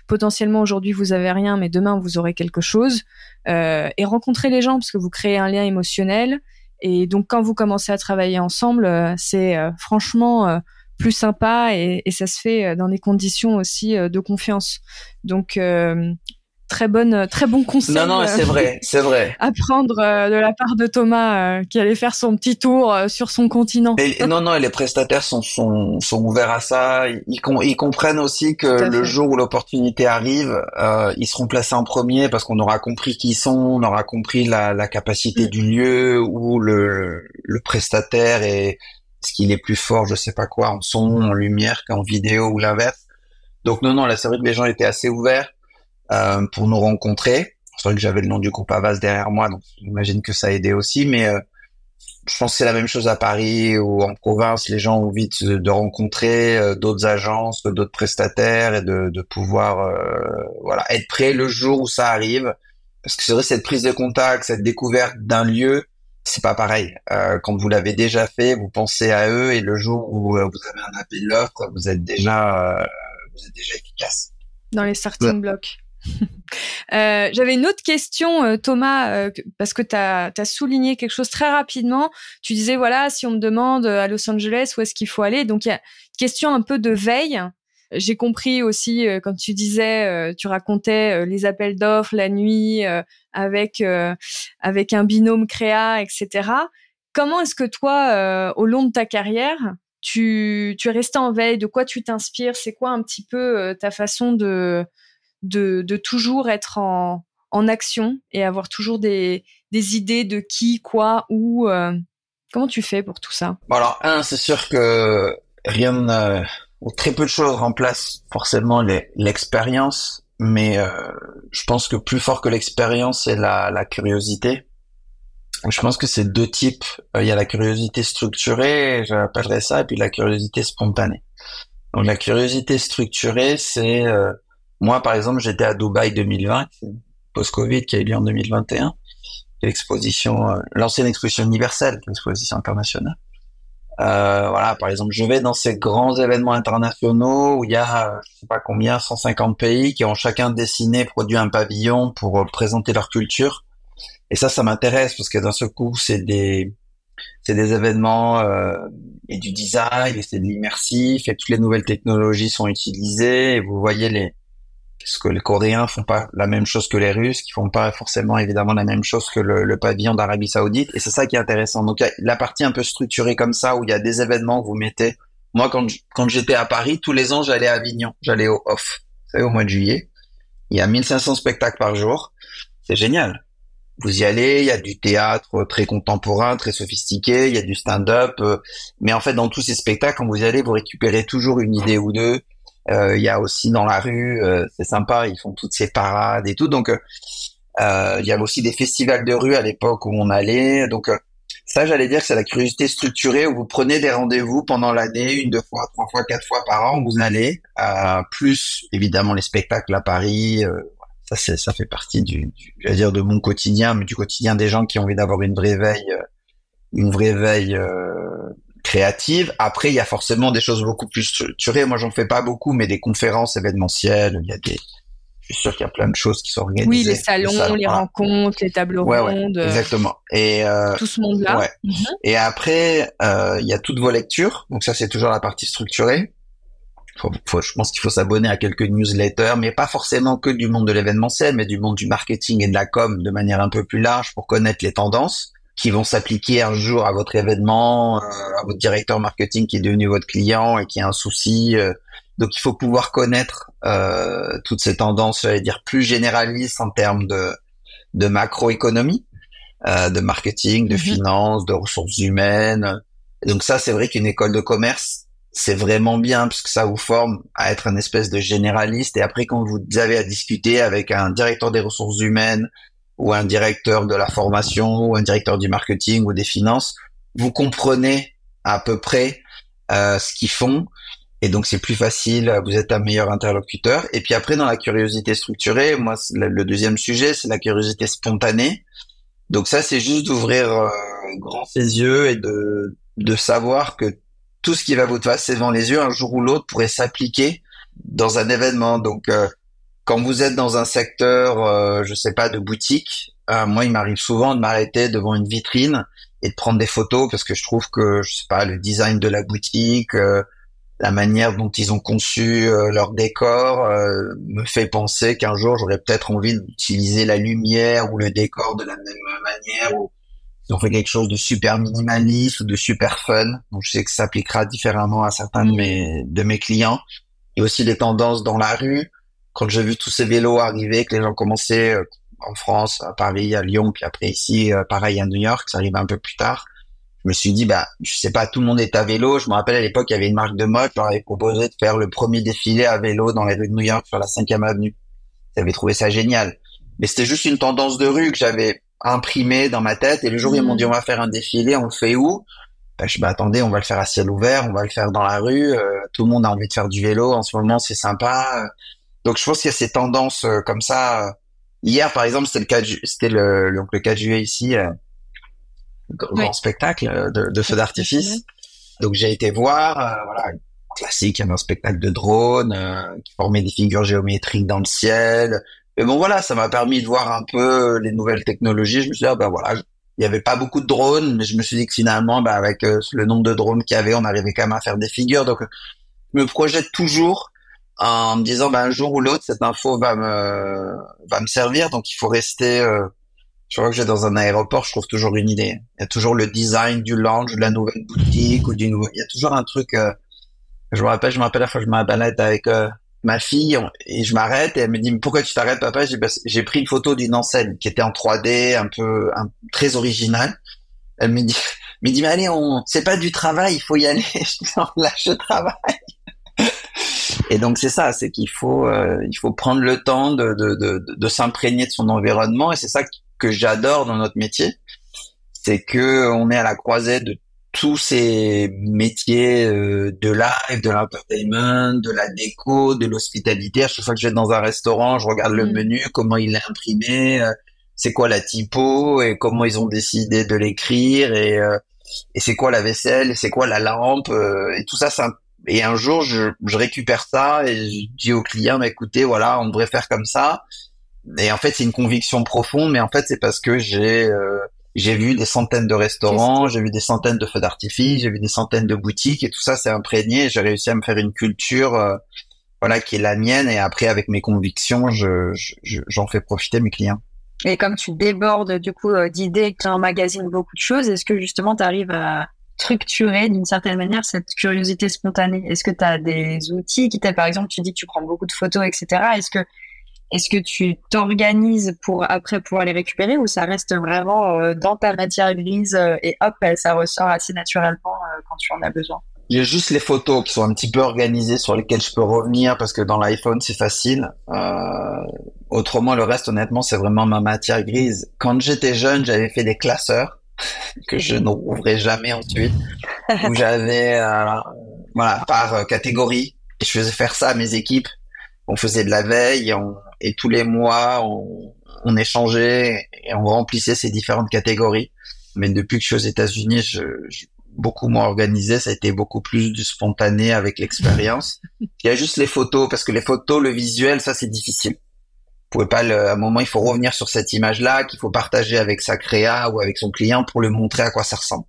D: potentiellement aujourd'hui vous avez rien, mais demain vous aurez quelque chose. et rencontrer les gens parce que vous créez un lien émotionnel. Et donc quand vous commencez à travailler ensemble, c'est franchement plus sympa et, et, ça se fait dans des conditions aussi de confiance. Donc très bonne, très bon conseil.
B: Non, non, c'est vrai, c'est vrai.
D: À prendre euh, de la part de Thomas, euh, qui allait faire son petit tour euh, sur son continent.
B: Et, non, non, et les prestataires sont, sont, sont ouverts à ça. Ils, ils comprennent aussi que le jour où l'opportunité arrive, ils seront placés en premier parce qu'on aura compris qui ils sont, on aura compris la, la capacité mm. du lieu ou le, le prestataire et ce qu'il est plus fort, je sais pas quoi, en son, en lumière qu'en vidéo ou l'inverse. Donc non, non, c'est vrai que les gens étaient assez ouverts. Euh, pour nous rencontrer. C'est vrai que j'avais le nom du groupe Avas derrière moi, donc j'imagine que ça a aidé aussi. Mais euh, je pense que c'est la même chose à Paris ou en province. Les gens ont envie de, rencontrer euh, d'autres agences, d'autres prestataires et de, de pouvoir voilà être prêt le jour où ça arrive. Parce que c'est vrai cette prise de contact, cette découverte d'un lieu, c'est pas pareil. Euh, quand vous l'avez déjà fait, vous pensez à eux et le jour où vous avez un appel d'offre, vous êtes déjà vous êtes déjà efficace.
D: Dans les starting blocks. Euh, j'avais une autre question, euh, Thomas, euh, parce que tu as, souligné quelque chose très rapidement. Tu disais, voilà, si on me demande à Los Angeles où est-ce qu'il faut aller, donc il y a une question un peu de veille. J'ai compris aussi quand tu disais, tu racontais les appels d'offres la nuit avec avec un binôme créa, etc. Comment est-ce que toi, au long de ta carrière, tu, tu es resté en veille? De quoi tu t'inspires? C'est quoi un petit peu ta façon de de, toujours être en, action et avoir toujours des, idées de qui, quoi, où. Euh, comment tu fais pour tout ça?
B: Alors, un, c'est sûr que rien ou très peu de choses remplacent forcément l'expérience, mais euh, je pense que plus fort que l'expérience, c'est la, curiosité. Je pense que c'est deux types. Euh, il y a la curiosité structurée, j'appellerais ça, et puis la curiosité spontanée. Donc la curiosité structurée, c'est moi, par exemple, j'étais à Dubaï 2020, post-Covid qui a eu lieu en 2021, l'exposition, euh, l'ancienne exposition universelle, l'exposition internationale. Euh, voilà, par exemple, je vais dans ces grands événements internationaux où il y a, je sais pas combien, 150 pays qui ont chacun dessiné, produit un pavillon pour euh, présenter leur culture. Et ça, ça m'intéresse parce que d'un seul coup, c'est des, c'est des événements euh, et du design, et c'est de l'immersif, et toutes les nouvelles technologies sont utilisées. Et vous voyez les, parce que les Coréens font pas la même chose que les Russes, qui font pas forcément évidemment la même chose que le, pavillon d'Arabie Saoudite, et c'est ça qui est intéressant. Donc la partie un peu structurée comme ça, où il y a des événements que vous mettez. Moi, quand quand j'étais à Paris, tous les ans, j'allais à Avignon, j'allais au off, vous savez, au mois de juillet. Il y a 1500 spectacles par jour, c'est génial. Vous y allez, il y a du théâtre très contemporain, très sophistiqué, il y a du stand-up, euh, mais en fait, dans tous ces spectacles, quand vous y allez, vous récupérez toujours une idée ou deux il y a aussi dans la rue, euh, c'est sympa, ils font toutes ces parades et tout. Donc, euh, il y avait aussi des festivals de rue à l'époque où on allait. Donc, ça, j'allais dire que c'est la curiosité structurée où vous prenez des rendez-vous pendant l'année, une, deux fois, trois fois, quatre fois par an, vous allez, plus évidemment les spectacles à Paris. ça, c'est, ça fait partie du, du j'allais dire de mon quotidien, mais du quotidien des gens qui ont envie d'avoir une vraie veille, une vraie veille créative. Après, il y a forcément des choses beaucoup plus structurées. Moi, j'en fais pas beaucoup, mais des conférences événementielles, il y a des, je suis sûr qu'il y a plein de choses qui sont organisées.
D: Oui, les salons, les rencontres, les tables rondes.
B: exactement. Et euh,
D: tout ce monde-là.
B: Mhm. Et après, euh, il y a toutes vos lectures. Donc ça, c'est toujours la partie structurée. Faut, je pense qu'il faut s'abonner à quelques newsletters, mais pas forcément que du monde de l'événementiel, mais du monde du marketing et de la com de manière un peu plus large pour connaître les tendances qui vont s'appliquer un jour à votre événement, euh, à votre directeur marketing qui est devenu votre client et qui a un souci. Euh. donc il faut pouvoir connaître euh, toutes ces tendances, j'allais dire plus généralistes en termes de, de macroéconomie, euh, de marketing, de mhm. finance, de ressources humaines. donc ça, c'est vrai qu'une école de commerce, c'est vraiment bien parce que ça vous forme à être un espèce de généraliste. Et après, quand vous avez à discuter avec un directeur des ressources humaines, ou un directeur de la formation ou un directeur du marketing ou des finances, vous comprenez à peu près euh, ce qu'ils font et donc c'est plus facile, vous êtes un meilleur interlocuteur. Et puis après dans la curiosité structurée, moi le deuxième sujet c'est la curiosité spontanée. Donc ça c'est juste d'ouvrir euh, grand ses yeux et de de savoir que tout ce qui va vous passer devant les yeux, un jour ou l'autre, pourrait s'appliquer dans un événement. Donc, euh, quand vous êtes dans un secteur, euh, je sais pas, de boutique, euh, moi, il m'arrive souvent de m'arrêter devant une vitrine et de prendre des photos parce que je trouve que, je sais pas, le design de la boutique, euh, la manière dont ils ont conçu leur décor me fait penser qu'un jour, j'aurais peut-être envie d'utiliser la lumière ou le décor de la même manière. Ou ils ont fait quelque chose de super minimaliste ou de super fun. Donc, je sais que ça s'appliquera différemment à certains de mes, de mes clients. Et aussi les tendances dans la rue quand j'ai vu tous ces vélos arriver, que les gens commençaient euh, en France, à Paris, à Lyon, puis après ici, euh, pareil à New York, ça arrive un peu plus tard. Je me suis dit, bah, je sais pas, tout le monde est à vélo. Je me rappelle à l'époque, il y avait une marque de mode, leur avait proposé de faire le premier défilé à vélo dans les rues de New York sur la 5e avenue. J'avais trouvé ça génial. Mais c'était juste une tendance de rue que j'avais imprimée dans ma tête. Et le jour où ils m'ont mmh. dit, on va faire un défilé, on le fait où? Bah, je m'attendais, on va le faire à ciel ouvert, on va le faire dans la rue. Euh, tout le monde a envie de faire du vélo. En ce moment, c'est sympa. Donc je pense qu'il y a ces tendances euh, comme ça. Hier, par exemple, c'était le cas c'était le, le, le 4 juillet ici, euh, grand spectacle euh, de, de feux d'artifice. Donc j'ai été voir, euh, voilà, classique, il y avait un spectacle de drone qui formait des figures géométriques dans le ciel. Mais bon voilà, ça m'a permis de voir un peu les nouvelles technologies. Je me suis dit, ah, ben voilà, il y avait pas beaucoup de drones, mais je me suis dit que finalement, ben, avec le nombre de drones qu'il y avait, on arrivait quand même à faire des figures. Donc je me projette toujours en me disant ben un jour ou l'autre cette info va me va me servir. Donc il faut rester euh, je crois que j'ai dans un aéroport je trouve toujours une idée. Il y a toujours le design du lounge de la nouvelle boutique ou du nouveau il y a toujours un truc euh, je me rappelle je me rappelle la fois je m'arrête avec euh, ma fille et je m'arrête et elle me dit pourquoi tu t'arrêtes papa? J'ai j'ai pris une photo d'une enseigne qui était en 3D un peu un, très originale. Elle me dit me dit mais allez on c'est pas du travail il faut y aller. Je dis non là je travaille et donc c'est ça, c'est qu'il faut euh, il faut prendre le temps de de, de, de s'imprégner de son environnement et c'est ça que j'adore dans notre métier, c'est que on est à la croisée de tous ces métiers euh, de live, de l'entertainment, de la déco, de l'hospitalité. À chaque fois que je vais dans un restaurant, je regarde le mm. menu, comment il est imprimé, euh, c'est quoi la typo et comment ils ont décidé de l'écrire et et c'est quoi la vaisselle, c'est quoi la lampe et tout ça, c'est et un jour, je, je, récupère ça et je dis au client, bah, écoutez, voilà, on devrait faire comme ça. Et en fait, c'est une conviction profonde, mais en fait, c'est parce que j'ai euh, j'ai vu des centaines de restaurants, j'ai vu des centaines de feux d'artifice, j'ai vu des centaines de boutiques, et tout ça, c'est imprégné. J'ai réussi à me faire une culture, euh, voilà, qui est la mienne. Et après, avec mes convictions, je j'en fais profiter mes clients.
C: Et comme tu débordes du coup euh, d'idées, que tu emmagasines beaucoup de choses, est-ce que justement tu arrives à structurer d'une certaine manière cette curiosité spontanée Est-ce que tu as des outils qui t'aident? Par exemple, tu dis que tu prends beaucoup de photos, etc. Est-ce que est-ce que tu t'organises pour après pouvoir les récupérer ou ça reste vraiment euh, dans ta matière grise euh, et hop, ça ressort assez naturellement euh, quand tu en as besoin?
B: J'ai juste les photos qui sont un petit peu organisées sur lesquelles je peux revenir parce que dans l'iPhone c'est facile. autrement, le reste, honnêtement, c'est vraiment ma matière grise. Quand j'étais jeune, j'avais fait des classeurs que je n'ouvrais jamais ensuite, où j'avais euh, voilà par euh, catégorie et je faisais faire ça à mes équipes. On faisait de la veille et, tous les mois on, on, échangeait et on remplissait ces différentes catégories. Mais depuis que je suis aux États-Unis, je, je, beaucoup moins organisé, ça a été beaucoup plus du spontané avec l'expérience. Il y a juste les photos parce que les photos, le visuel, ça c'est difficile pouvez pas le, à un moment il faut revenir sur cette image là qu'il faut partager avec sa créa ou avec son client pour le montrer à quoi ça ressemble.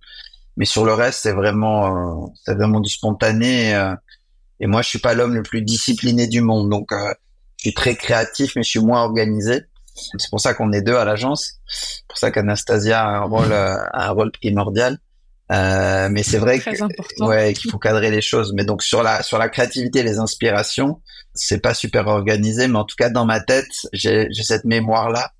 B: Mais sur le reste c'est vraiment euh, c'est vraiment du spontané euh, et moi je suis pas l'homme le plus discipliné du monde donc euh, je suis très créatif mais je suis moins organisé. C'est pour ça qu'on est deux à l'agence. C'est pour ça qu'Anastasia a un rôle un rôle primordial. Euh, mais c'est vrai que, ouais, qu'il faut cadrer les choses. Mais donc sur la sur la créativité, les inspirations, c'est pas super organisé, mais en tout cas dans ma tête, j'ai cette mémoire là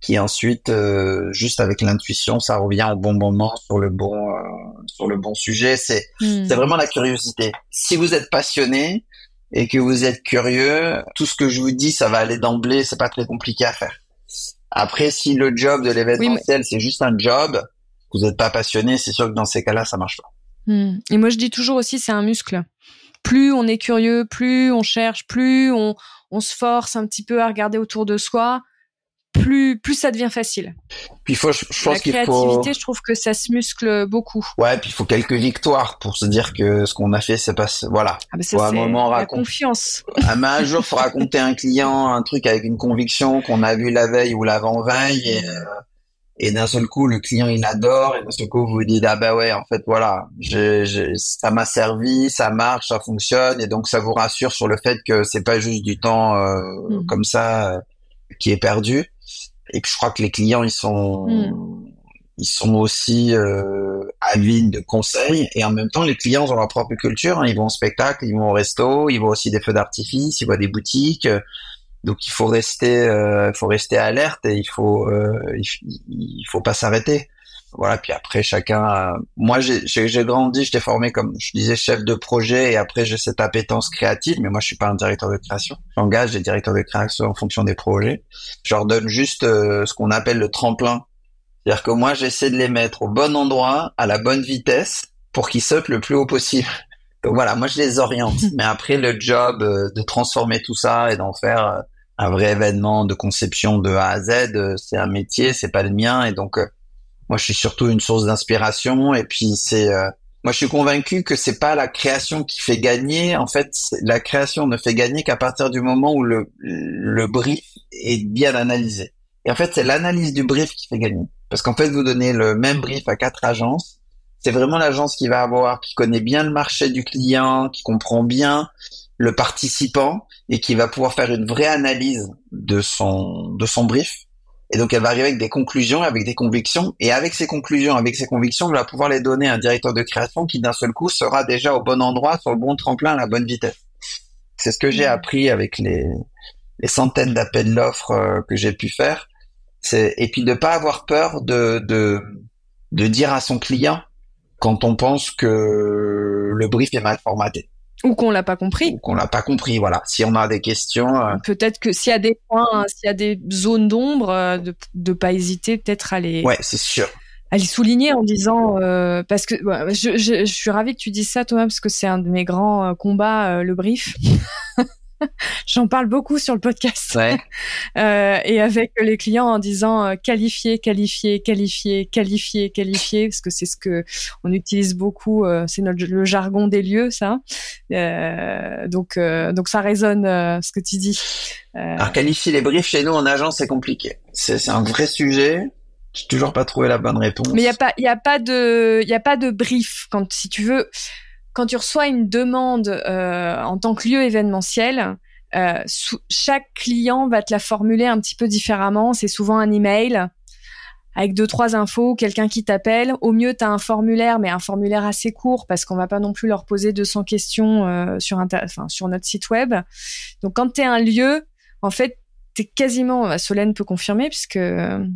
B: qui ensuite, euh, juste avec l'intuition, ça revient au bon moment sur le bon euh, sur le bon sujet. C'est hmm. c'est vraiment la curiosité. Si vous êtes passionné et que vous êtes curieux, tout ce que je vous dis, ça va aller d'emblée. C'est pas très compliqué à faire. Après, si le job de l'événementiel, c'est juste un job, vous n'êtes pas passionné, c'est sûr que dans ces cas-là, ça marche pas.
D: Hmm. Et moi, je dis toujours aussi, c'est un muscle. Plus on est curieux, plus on cherche, plus on, on se force un petit peu à regarder autour de soi, plus plus ça devient facile.
B: Puis il faut, je, pense qu'il faut. La
D: créativité, je trouve que ça se muscle beaucoup.
B: Ouais, puis il faut quelques victoires pour se dire que ce qu'on a fait, c'est pas voilà.
D: Ah bah ça, un moment la confiance.
B: Ah, un jour, faut raconter à un client un truc avec une conviction qu'on a vu la veille ou l'avant veille et, euh, et d'un seul coup, le client il adore et d'un seul coup vous vous dites ah bah ouais en fait voilà, ça m'a servi, ça marche, ça fonctionne et donc ça vous rassure sur le fait que c'est pas juste du temps euh, mmh. comme ça euh, qui est perdu. Et puis je crois que les clients ils sont hmm. ils sont aussi euh, avides de conseils et en même temps les clients ont leur propre culture. Hein. Ils vont au spectacle, ils vont au resto, ils vont aussi des feux d'artifice, ils voient des boutiques. Donc il faut rester euh, faut rester alerte et il faut euh, il, faut pas s'arrêter. Voilà puis après chacun moi j'ai j'ai grandi j'étais formé comme je disais chef de projet et après j'ai cette appétence créative mais moi je suis pas un directeur de création. J'engage des directeurs de création en fonction des projets. Je leur donne juste euh, ce qu'on appelle le tremplin. C'est-à-dire que moi j'essaie de les mettre au bon endroit à la bonne vitesse pour qu'ils sautent le plus haut possible. Donc voilà moi je les oriente. Mais après le job euh, de transformer tout ça et d'en faire euh, un vrai événement de conception de A à Z c'est un métier c'est pas le mien et donc moi, je suis surtout une source d'inspiration. Et puis, c'est euh, moi, je suis convaincu que c'est pas la création qui fait gagner. En fait, la création ne fait gagner qu'à partir du moment où le, le brief est bien analysé. Et en fait, c'est l'analyse du brief qui fait gagner. Parce qu'en fait, vous donnez le même brief à quatre agences. C'est vraiment l'agence qui va avoir, qui connaît bien le marché du client, qui comprend bien le participant et qui va pouvoir faire une vraie analyse de son de son brief et donc elle va arriver avec des conclusions, avec des convictions, et avec ces conclusions, avec ces convictions, elle va pouvoir les donner à un directeur de création qui d'un seul coup sera déjà au bon endroit, sur le bon tremplin, à la bonne vitesse. C'est ce que j'ai appris avec les, les centaines d'appels d'offres euh, que j'ai pu faire. Et puis de pas avoir peur de, de de dire à son client quand on pense que le brief est mal formaté.
D: Ou qu'on l'a pas compris.
B: Ou qu'on l'a pas compris, voilà. Si on a des questions. Euh,
D: peut-être que s'il y a des points, hein, s'il y a des zones d'ombre, euh, de, de pas hésiter peut-être à les.
B: Ouais, c'est sûr.
D: À les souligner en disant euh, parce que je, je, je, suis ravie que tu dises ça Thomas parce que c'est un de mes grands combats le brief J'en parle beaucoup sur le podcast. euh, et avec les clients en disant euh, qualifier, qualifier, qualifier, qualifier, qualifier, parce que c'est ce que on utilise beaucoup. Euh, c'est le jargon des lieux, ça. Euh, donc donc ça résonne ce que tu dis.
B: Alors qualifier les briefs chez nous en agence c'est compliqué. C'est un vrai sujet. J'ai toujours pas trouvé la bonne réponse.
D: Mais il y a pas il y a pas de il y a pas de brief quand si tu veux quand tu reçois une demande euh, en tant que lieu événementiel, euh, chaque client va te la formuler un petit peu différemment. C'est souvent un email avec deux trois infos, quelqu'un qui t'appelle. Au mieux, tu as un formulaire, mais un formulaire assez court parce qu'on va pas non plus leur poser 200 questions euh, sur, enfin, sur notre site web. Donc, quand tu es un lieu, en fait, tu es quasiment, Solène peut confirmer puisque elle,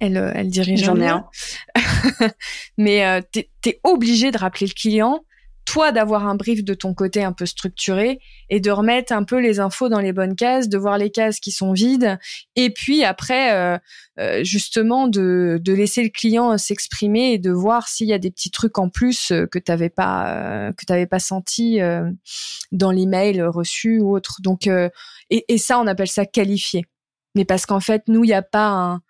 D: elle dirige.
C: J'en ai un.
D: mais tu es obligé de rappeler le client toi d'avoir un brief de ton côté un peu structuré et de remettre un peu les infos dans les bonnes cases, de voir les cases qui sont vides et puis après euh, euh, justement de, de laisser le client s'exprimer et de voir s'il y a des petits trucs en plus euh, que tu n'avais pas que t'avais pas senti dans l'email reçu ou autre. Donc et, et ça on appelle ça qualifier. Mais parce qu'en fait nous il n'y a pas un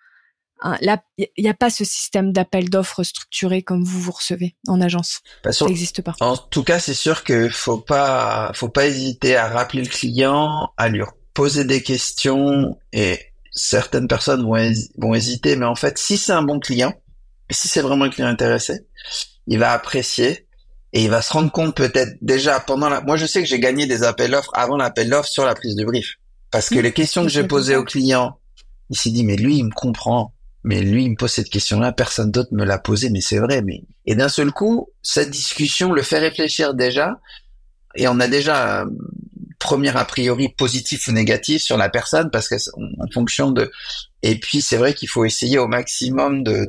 D: il n'y a pas ce système d'appel d'offres structuré comme vous vous recevez en agence. Bah, ça n'existe pas.
B: En tout cas, c'est sûr que faut pas, faut pas hésiter à rappeler le client, à lui poser des questions et certaines personnes vont, vont hésiter, mais en fait, si c'est un bon client, si c'est vraiment un client intéressé, il va apprécier et il va se rendre compte peut-être déjà pendant la, moi je sais que j'ai gagné des appels d'offres avant l'appel d'offres sur la prise de brief. Parce que les questions que j'ai posées au client, il s'est dit, mais lui, il me comprend mais lui, il me pose cette question-là, personne d'autre me l'a posée, mais c'est vrai. Mais et d'un seul coup, cette discussion le fait réfléchir déjà, et on a déjà un premier a priori positif ou négatif sur la personne parce que en fonction de. Et puis c'est vrai qu'il faut essayer au maximum de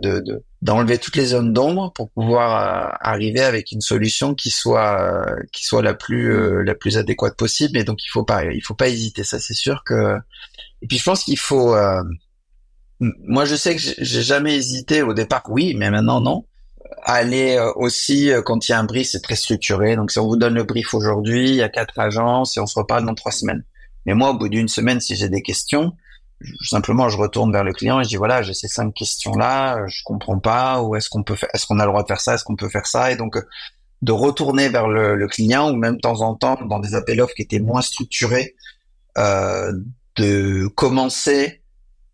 B: d'enlever toutes les zones d'ombre pour pouvoir euh, arriver avec une solution qui soit euh, qui soit la plus euh, la plus adéquate possible. Et donc il faut pas il faut pas hésiter. Ça c'est sûr que. Et puis je pense qu'il faut moi, je sais que j'ai jamais hésité au départ, oui, mais maintenant non. Aller euh, aussi euh, quand il y a un brief, c'est très structuré. Donc, si on vous donne le brief aujourd'hui, il y a quatre agences et on se reparle dans trois semaines. Mais moi, au bout d'une semaine, si j'ai des questions, simplement je retourne vers le client et je dis voilà j'ai ces cinq questions là, je comprends pas ou est-ce qu'on peut faire, est-ce qu'on a le droit de faire ça, est-ce qu'on peut faire ça? Et donc de retourner vers le, client ou même de temps en temps dans des appels offres qui étaient moins structurés, euh, de commencer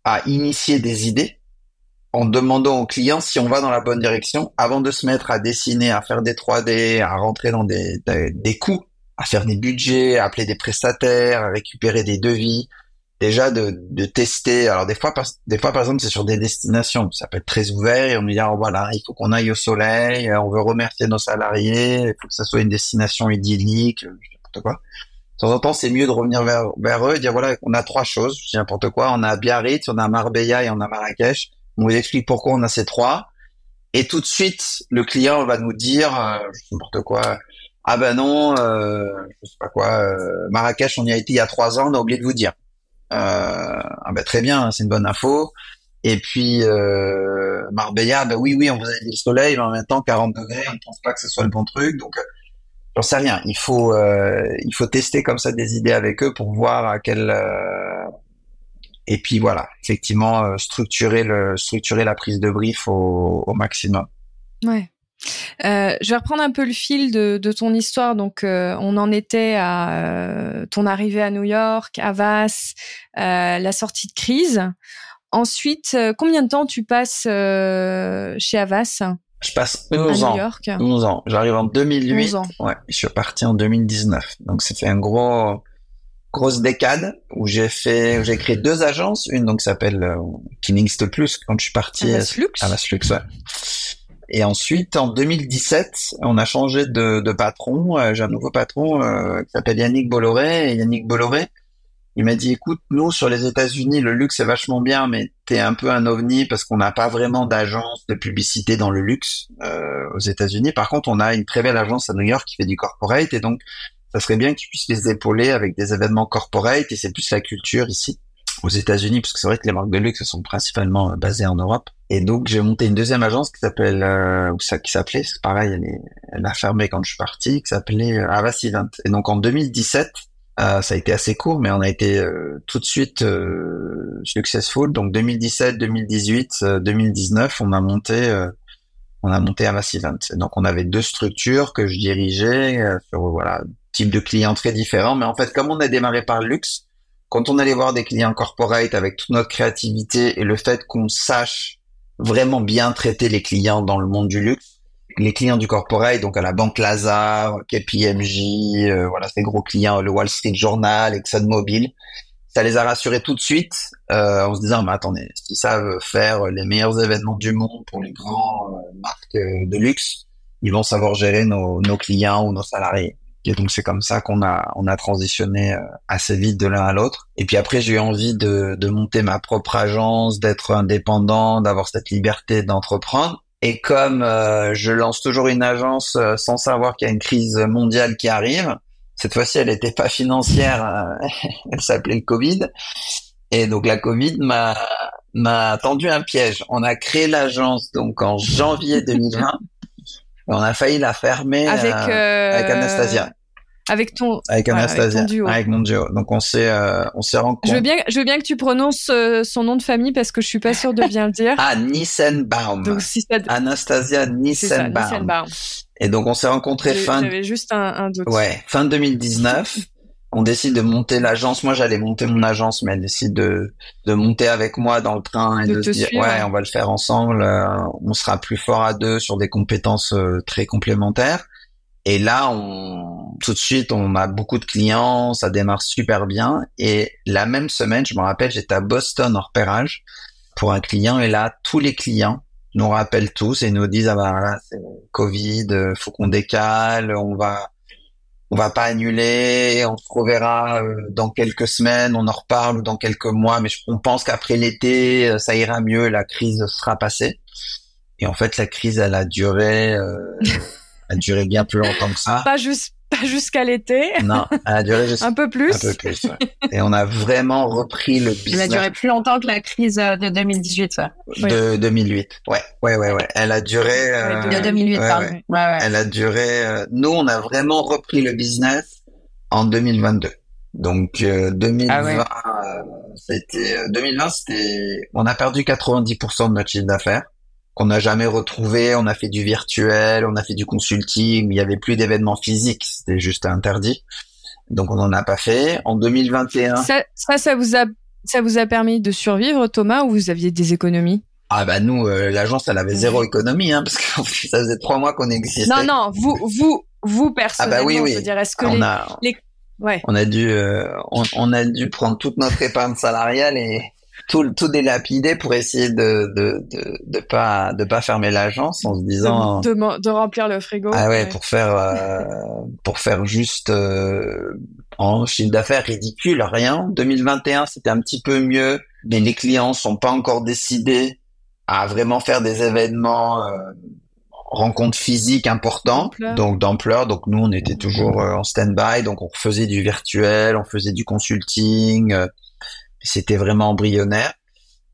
B: à initier des idées en demandant au client si on va dans la bonne direction avant de se mettre à dessiner, à faire des 3D, à rentrer dans des, des, coûts, à faire des budgets, à appeler des prestataires, à récupérer des devis, déjà de, de tester. Alors des fois, par, des fois par exemple, c'est sur des destinations, ça peut être très ouvert et on nous dit oh, voilà, il faut qu'on aille au soleil, on veut remercier nos salariés, il faut que ça soit une destination idyllique, n'importe quoi. De temps en temps, c'est mieux de revenir vers, vers eux et dire voilà, on a trois choses, je dis n'importe quoi, on a Biarritz, on a Marbella et on a Marrakech. On vous explique pourquoi on a ces trois. Et tout de suite, le client va nous dire euh, n'importe quoi. Ah ben non, euh, je sais pas quoi. Euh, Marrakech, on y a été il y a trois ans, on a oublié de vous dire. Euh, ah ben très bien, c'est une bonne info. Et puis euh, Marbella, ben oui, oui, on vous a dit le soleil, mais en même temps 40 degrés, on ne pense pas que ce soit le bon truc, donc euh, j'en sais rien. Il faut euh, il faut tester comme ça des idées avec eux pour voir à quel et puis voilà, effectivement structurer le structurer la prise de brief au, maximum.
D: Ouais. Euh, je vais reprendre un peu le fil de, ton histoire. Donc, euh, on en était à euh, ton arrivée à New York, à la sortie de crise. Ensuite, combien de temps tu passes chez Avas
B: Je passe 11 ans. New York 11 ans. J'arrive en 2008. Ans. Ouais, je suis parti en 2019. Donc, c'était un gros grosse décade où j'ai fait j'ai créé deux agences une donc s'appelle euh, Plus quand je suis parti
D: à
B: Vaslux ouais et ensuite, en 2017, on a changé de, de patron. Euh, j'ai un nouveau patron euh, qui s'appelle Yannick Bolloré. Et Yannick Bolloré, il m'a dit, écoute, nous, sur les États-Unis, le luxe est vachement bien, mais t'es un peu un ovni parce qu'on n'a pas vraiment d'agence de publicité dans le luxe euh, aux États-Unis. Par contre, on a une très belle agence à New York qui fait du corporate. Et donc, ça serait bien qu'ils puissent les épauler avec des événements corporate. Et c'est plus la culture ici aux États-Unis, parce que c'est vrai que les marques de luxe sont principalement basées en Europe. Et donc j'ai monté une deuxième agence qui s'appelle euh, ou ça qui s'appelait, c'est pareil, elle, est, elle a fermé quand je suis parti, qui s'appelait euh, Avas Event. Et donc en 2017, euh, ça a été assez court, mais on a été euh, tout de suite euh, successful. Donc 2017, 2018, 2019, on a monté, on a monté Avas Event. Donc on avait deux structures que je dirigeais sur voilà type de clients très différents. Mais en fait, comme on a démarré par le luxe, quand on allait voir des clients corporate avec toute notre créativité et le fait qu'on sache vraiment bien traiter les clients dans le monde du luxe. Les clients du corporate, donc à la Banque Lazare, KPMG, euh, voilà ces gros clients, le Wall Street Journal, ExxonMobil, ça les a rassurés tout de suite euh, en se disant mais attendez, s'ils savent faire les meilleurs événements du monde pour les grands euh, marques de luxe, ils vont savoir gérer nos, nos clients ou nos salariés. Et donc c'est comme ça qu'on a on a transitionné euh, assez vite de l'un à l'autre. Et puis après j'ai eu envie de, de monter ma propre agence, d'être indépendant, d'avoir cette liberté d'entreprendre. Et comme euh, je lance toujours une agence euh, sans savoir qu'il y a une crise mondiale qui arrive, cette fois-ci elle n'était pas financière, elle s'appelait le Covid. Et donc la Covid m'a m'a tendu un piège. On a créé l'agence donc en janvier 2020 on a failli la fermer avec, euh, euh, avec Anastasia.
D: Avec ton,
B: avec Anastasia, avec, mon duo. Donc on s'est, euh, on s'est rencontrés.
D: Je veux bien, je veux bien que tu prononces son nom de famille parce que je suis pas sûre de bien le dire.
B: ah, Nissenbaum. Donc si ça... Anastasia Nissenbaum. Et donc on s'est rencontrés fin.
D: J'avais juste un, un doute.
B: Ouais, fin 2019 on décide de monter l'agence. Moi, j'allais monter mon agence, mais elle décide de, de monter avec moi dans le train et de, se dire, ouais, on va le faire ensemble. Euh, on sera plus fort à deux sur des compétences euh, très complémentaires. Et là, on, tout de suite, on a beaucoup de clients, ça démarre super bien. Et la même semaine, je me rappelle, j'étais à Boston en repérage pour un client. Et là, tous les clients nous rappellent tous et nous disent, ah bah là, c'est Covid, faut qu'on décale, on va on va pas annuler, on se reverra euh, dans quelques semaines, on en reparle ou dans quelques mois, mais on pense qu'après l'été, euh, ça ira mieux, la crise sera passée. Et en fait, la crise, elle a duré, euh, a duré bien plus longtemps que ça.
D: Pas juste pas jusqu'à l'été.
B: Non, elle a duré
D: un peu plus.
B: Un peu plus. Ouais. Et on a vraiment repris le business.
C: Elle a duré plus longtemps que la crise euh, de 2018. Ça.
B: De 2008. Ouais, ouais, ouais, ouais. Elle a duré.
C: Euh... De 2008, pardon. Ouais.
B: Ouais, Elle a duré. Euh... Nous, on a vraiment repris le business en 2022. Donc 2020, euh, ah c'était 2020, c'était, on a perdu 90% de notre chiffre d'affaires qu'on n'a jamais retrouvé. On a fait du virtuel, on a fait du consulting, il n'y avait plus d'événements physiques, c'était juste interdit. Donc on n'en a pas fait. En 2021.
D: Ça, ça, ça vous a, ça vous a permis de survivre, Thomas, ou vous aviez des économies?
B: Ah bah nous, euh, l'agence, elle avait zéro économie, hein, parce que ça faisait trois mois qu'on existait.
D: Non, non, vous, vous, vous personnellement, ah bah oui, oui. je veux dire, est-ce que on a,
B: ouais. on a dû, euh, on, on, a dû prendre toute notre épargne salariale et tout, tout délapider pour essayer de, de, de, de pas, de pas fermer l'agence en se disant.
D: De, de, remplir le frigo.
B: Ah ouais, pour faire, euh, pour faire juste en chiffre d'affaires ridicule, rien. 2021, c'était un petit peu mieux, mais les clients sont pas encore décidés à vraiment faire des événements euh, rencontres physiques importants, donc d'ampleur. Donc nous, on était toujours euh, en stand-by, donc on faisait du virtuel, on faisait du consulting. Euh, c'était vraiment embryonnaire.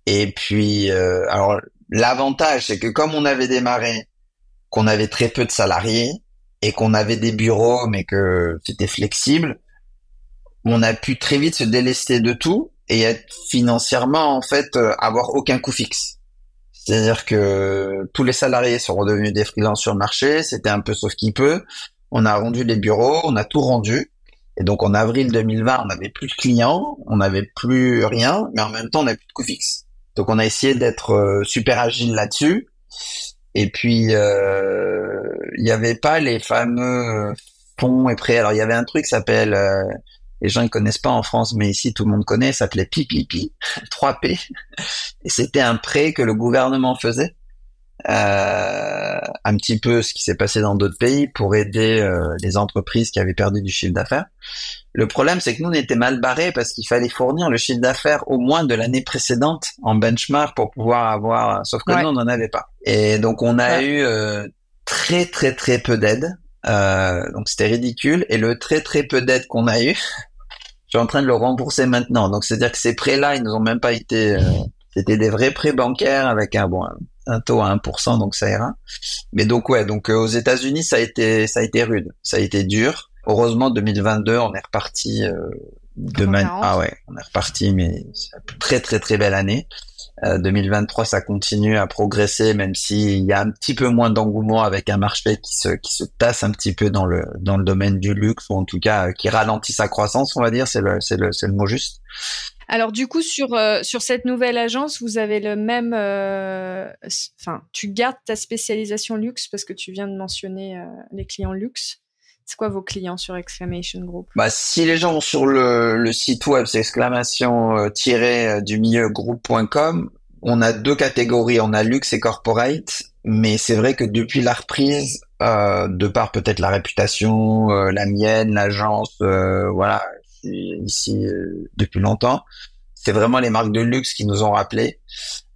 B: Et puis, euh, alors l'avantage, c'est que comme on avait démarré, qu'on avait très peu de salariés et qu'on avait des bureaux, mais que c'était flexible, on a pu très vite se délester de tout et être financièrement en fait avoir aucun coût fixe. C'est-à-dire que tous les salariés sont redevenus des freelances sur le marché, c'était un peu sauf qui peut. On a rendu les bureaux, on a tout rendu. Et donc en avril 2020, on n'avait plus de clients, on n'avait plus rien, mais en même temps, on n'avait plus de coûts fixes. Donc on a essayé d'être euh, super agile là-dessus. Et puis euh, il n'y avait pas les fameux fonds et prêts. Alors il y avait un truc qui s'appelle euh, les gens ne connaissent pas en France, mais ici tout le monde connaît, ça s'appelait Pipipi, 3P. Et c'était un prêt que le gouvernement faisait, euh, un petit peu ce qui s'est passé dans d'autres pays pour aider euh, les entreprises qui avaient perdu du chiffre d'affaires. Le problème, c'est que nous, on était mal barrés parce qu'il fallait fournir le chiffre d'affaires au moins de l'année précédente en benchmark pour pouvoir avoir, sauf que nous, on n'en avait pas. Et donc, on a eu euh, très, très, très peu d'aide. Euh, donc c'était ridicule. Et le très très peu d'aide qu'on a eu, suis en train de le rembourser maintenant. Donc c'est-à-dire que ces prêts-là, ils nous ont même pas été, euh, c'était des vrais prêts bancaires avec un bon un taux à 1%, donc ça ira. Mais donc ouais, donc euh, aux États-Unis, ça a été ça a été rude, ça a été dur. Heureusement, 2022, on est reparti euh, de manière ah ouais, on est reparti, mais très très très belle année. 2023, euh, ça continue à progresser, même s'il y a un petit peu moins d'engouement avec un marché qui se qui se tasse un petit peu dans le dans le domaine du luxe ou en tout cas qui ralentit sa croissance, on va dire, c'est le c'est le c'est le mot juste.
D: Alors du coup sur euh, sur cette nouvelle agence, vous avez le même, euh, enfin tu gardes ta spécialisation luxe parce que tu viens de mentionner les clients luxe. C'est quoi vos clients sur Exclamation Group?
B: Bah si les gens vont sur le, le site web, c'est exclamation euh, euh, groupe.com. On a deux catégories, on a luxe et corporate, mais c'est vrai que depuis la reprise, euh, de par peut-être la réputation, euh, la mienne, l'agence, voilà, ici depuis longtemps, c'est vraiment les marques de luxe qui nous ont rappelé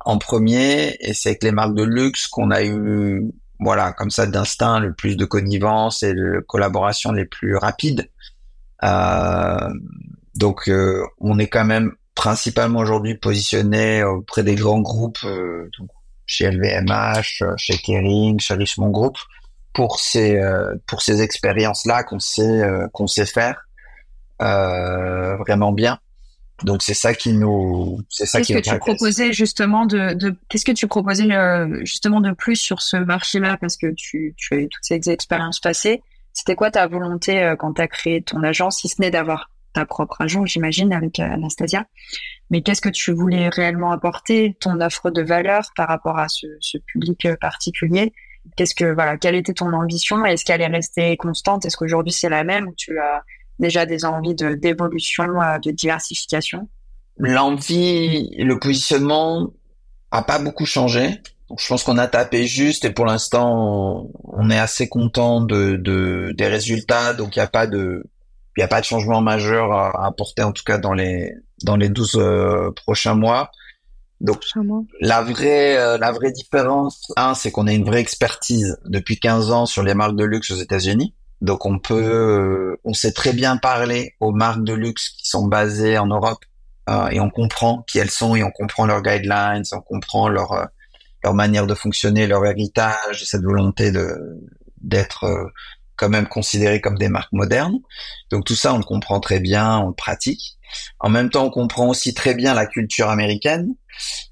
B: en premier, et c'est avec les marques de luxe qu'on a eu voilà, comme ça d'instinct, le plus de connivence et de collaboration les plus rapides. Euh, donc, euh, on est quand même principalement aujourd'hui positionné auprès des grands groupes, euh, chez LVMH, chez Kering, chez Richemont Group, pour ces pour ces expériences-là qu'on sait qu'on sait faire vraiment bien. Donc c'est ça qui nous, c'est ça
C: qui
B: Qu'est-ce
C: que tu proposais justement de, de qu'est-ce que tu proposais euh, justement de plus sur ce marché-là? Parce que tu, tu as eu toutes ces expériences passées. C'était quoi ta volonté euh, quand tu as créé ton agence, si ce n'est d'avoir ta propre agence, j'imagine, avec euh, Anastasia? Mais qu'est-ce que tu voulais réellement apporter, ton offre de valeur par rapport à ce, ce public particulier? Qu'est-ce que voilà, quelle était ton ambition? Est-ce qu'elle est restée constante? Est-ce qu'aujourd'hui c'est la même ou tu as déjà des envies de d'évolution, euh, de diversification
B: L'envie, le positionnement a pas beaucoup changé. Donc, je pense qu'on a tapé juste et pour l'instant, on, est assez content de, de, des résultats. Donc, il n'y a pas de, il y a pas de changement majeur à, apporter, en tout cas dans les, dans les 12 euh, prochains mois. Donc, la vraie, euh, la vraie différence, un, c'est qu'on a une vraie expertise depuis 15 ans sur les marques de luxe aux États-Unis. Donc on peut, euh, on sait très bien parler aux marques de luxe qui sont basées en Europe euh, et on comprend qui elles sont et on comprend leurs guidelines, on comprend leur euh, leur manière de fonctionner, leur héritage, cette volonté de d'être quand même considérées comme des marques modernes. Donc tout ça, on le comprend très bien, on le pratique. En même temps, on comprend aussi très bien la culture américaine.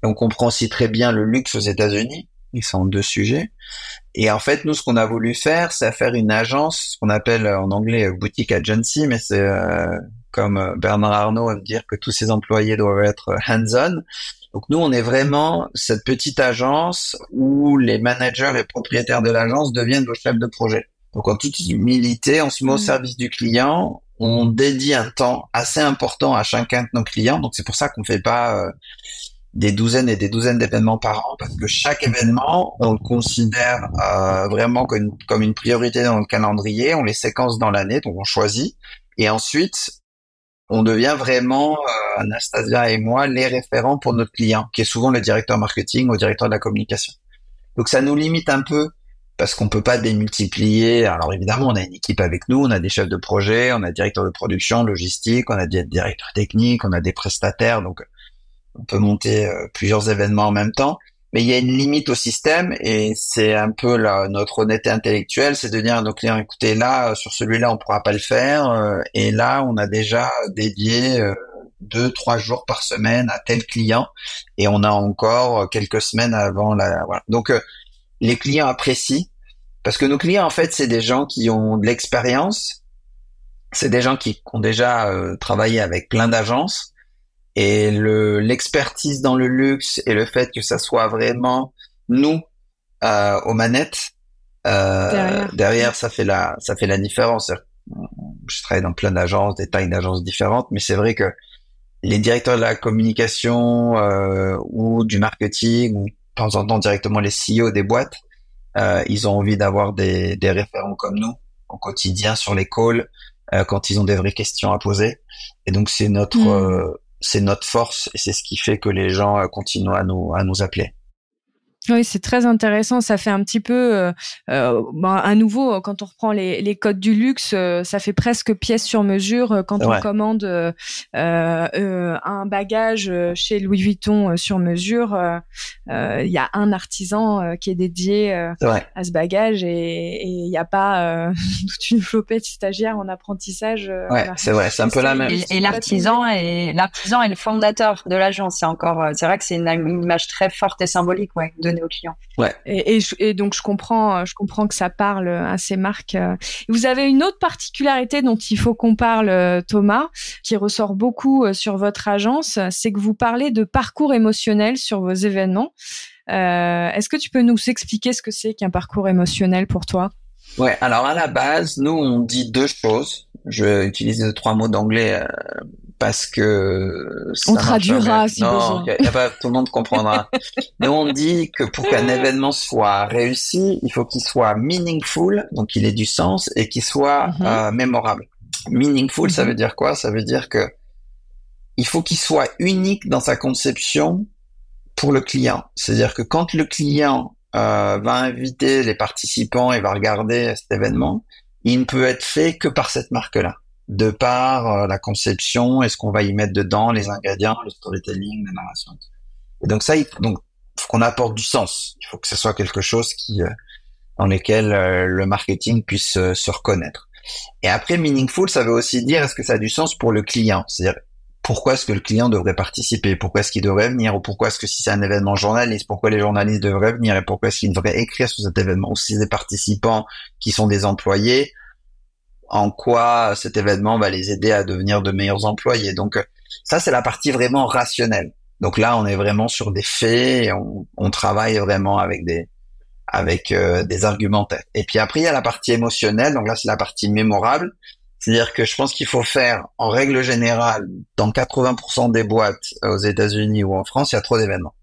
B: on comprend aussi très bien le luxe aux États-Unis. Ils sont deux sujets. Et en fait, nous, ce qu'on a voulu faire, c'est faire une agence, ce qu'on appelle en anglais boutique agency, mais c'est euh, comme euh, Bernard Arnault aime dire que tous ses employés doivent être hands-on. Donc nous, on est vraiment cette petite agence où les managers, les propriétaires de l'agence deviennent vos chefs de projet. Donc en toute humilité, on se met au mmh. service du client, on dédie un temps assez important à chacun de nos clients. Donc c'est pour ça qu'on fait pas euh, des douzaines et des douzaines d'événements par an parce que chaque événement, on le considère euh, vraiment comme, une priorité dans le calendrier. On les séquence dans l'année, donc on choisit. Et ensuite, on devient vraiment, euh, Anastasia et moi, les référents pour notre client, qui est souvent le directeur marketing ou directeur de la communication. Donc ça nous limite un peu parce qu'on peut pas démultiplier. Alors évidemment, on a une équipe avec nous, on a des chefs de projet, on a des directeurs de production, logistique, on a des directeurs techniques, on a des prestataires, donc on peut monter euh, plusieurs événements en même temps. Mais il y a une limite au système et c'est un peu notre honnêteté intellectuelle, c'est de dire à nos clients, écoutez, là, sur celui-là, on pourra pas le faire. Euh, et là, on a déjà dédié euh, deux, trois jours par semaine à tel client et on a encore quelques semaines avant la. Donc, les clients apprécient parce que nos clients, en fait, c'est des gens qui ont de l'expérience. C'est des gens qui ont déjà travaillé avec plein d'agences et le l'expertise dans le luxe et le fait que ça soit vraiment nous euh, aux manettes euh, derrière. ça fait la ça fait la différence. Je travaille dans plein d'agences, des tailles d'agences différentes, mais c'est vrai que les directeurs de la communication euh, ou du marketing ou de temps en temps directement les CEO des boîtes, euh, ils ont envie d'avoir des, des référents comme nous au quotidien sur les calls euh, quand ils ont des vraies questions à poser. Et donc c'est notre hmm. C'est notre force et c'est ce qui fait que les gens euh, continuent à nous à nous appeler.
D: Oui, c'est très intéressant. Ça fait un petit peu, euh, euh ben, à nouveau, quand on reprend les, les codes du luxe, euh, ça fait presque pièce sur mesure euh, quand on commande euh, un bagage chez Louis Vuitton sur mesure. Il y a un artisan qui est dédié à ce bagage et il n'y a pas toute une flopée de stagiaires en apprentissage.
B: ouais, c'est vrai, c'est un peu la même.
C: Et, l'artisan est l'artisan est le fondateur de l'agence. C'est encore, c'est vrai que c'est une, image très forte et symbolique, ouais, de aux clients.
B: Ouais.
D: Et, et, donc je comprends, je comprends que ça parle à ces marques. Vous avez une autre particularité dont il faut qu'on parle, Thomas, qui ressort beaucoup euh, sur votre agence, c'est que vous parlez de parcours émotionnel sur vos événements. Euh, Est-ce que tu peux nous expliquer ce que c'est qu'un parcours émotionnel pour toi?
B: Ouais, alors à la base, nous on dit deux choses. Je vais utiliser trois mots d'anglais euh, parce que
D: on traduira si
B: non, Y a, pas tout le monde comprendra. Nous on dit que pour qu'un événement soit réussi, il faut qu'il soit meaningful, donc il ait du sens et qu'il soit mhm. euh, mémorable. Meaningful, ça mhm. veut dire quoi? Ça veut dire que il faut qu'il soit unique dans sa conception pour le client. C'est-à-dire que quand le client euh, va inviter les participants et va regarder cet événement, il ne peut être fait que par cette marque-là de par euh, la conception et ce qu'on va y mettre dedans, les ingrédients, le storytelling, la narration. Et donc ça, il, donc faut qu'on apporte du sens. Il faut que ce soit quelque chose qui euh, dans lequel euh, le marketing puisse se reconnaître. Et après, meaningful, ça veut aussi dire est-ce que ça a du sens pour le client, c'est-à-dire pourquoi est-ce que le client devrait participer, pourquoi est-ce qu'il devrait venir, ou pourquoi est-ce que si c'est un événement journaliste, pourquoi les journalistes devraient venir, et pourquoi est-ce qu'ils devraient écrire sur cet événement, ou si c'est des participants qui sont des employés, en quoi cet événement va les aider à devenir de meilleurs employés. Donc ça, c'est la partie vraiment rationnelle. Donc là, on est vraiment sur des faits, et on, travaille vraiment avec des avec euh, des argumentaires. Et puis après, il y a la partie émotionnelle. Donc là, c'est la partie mémorable. C'est-à-dire que je pense qu'il faut faire, en règle générale, dans 80% des boîtes euh, aux États-Unis ou en France, il y a trop d'événements.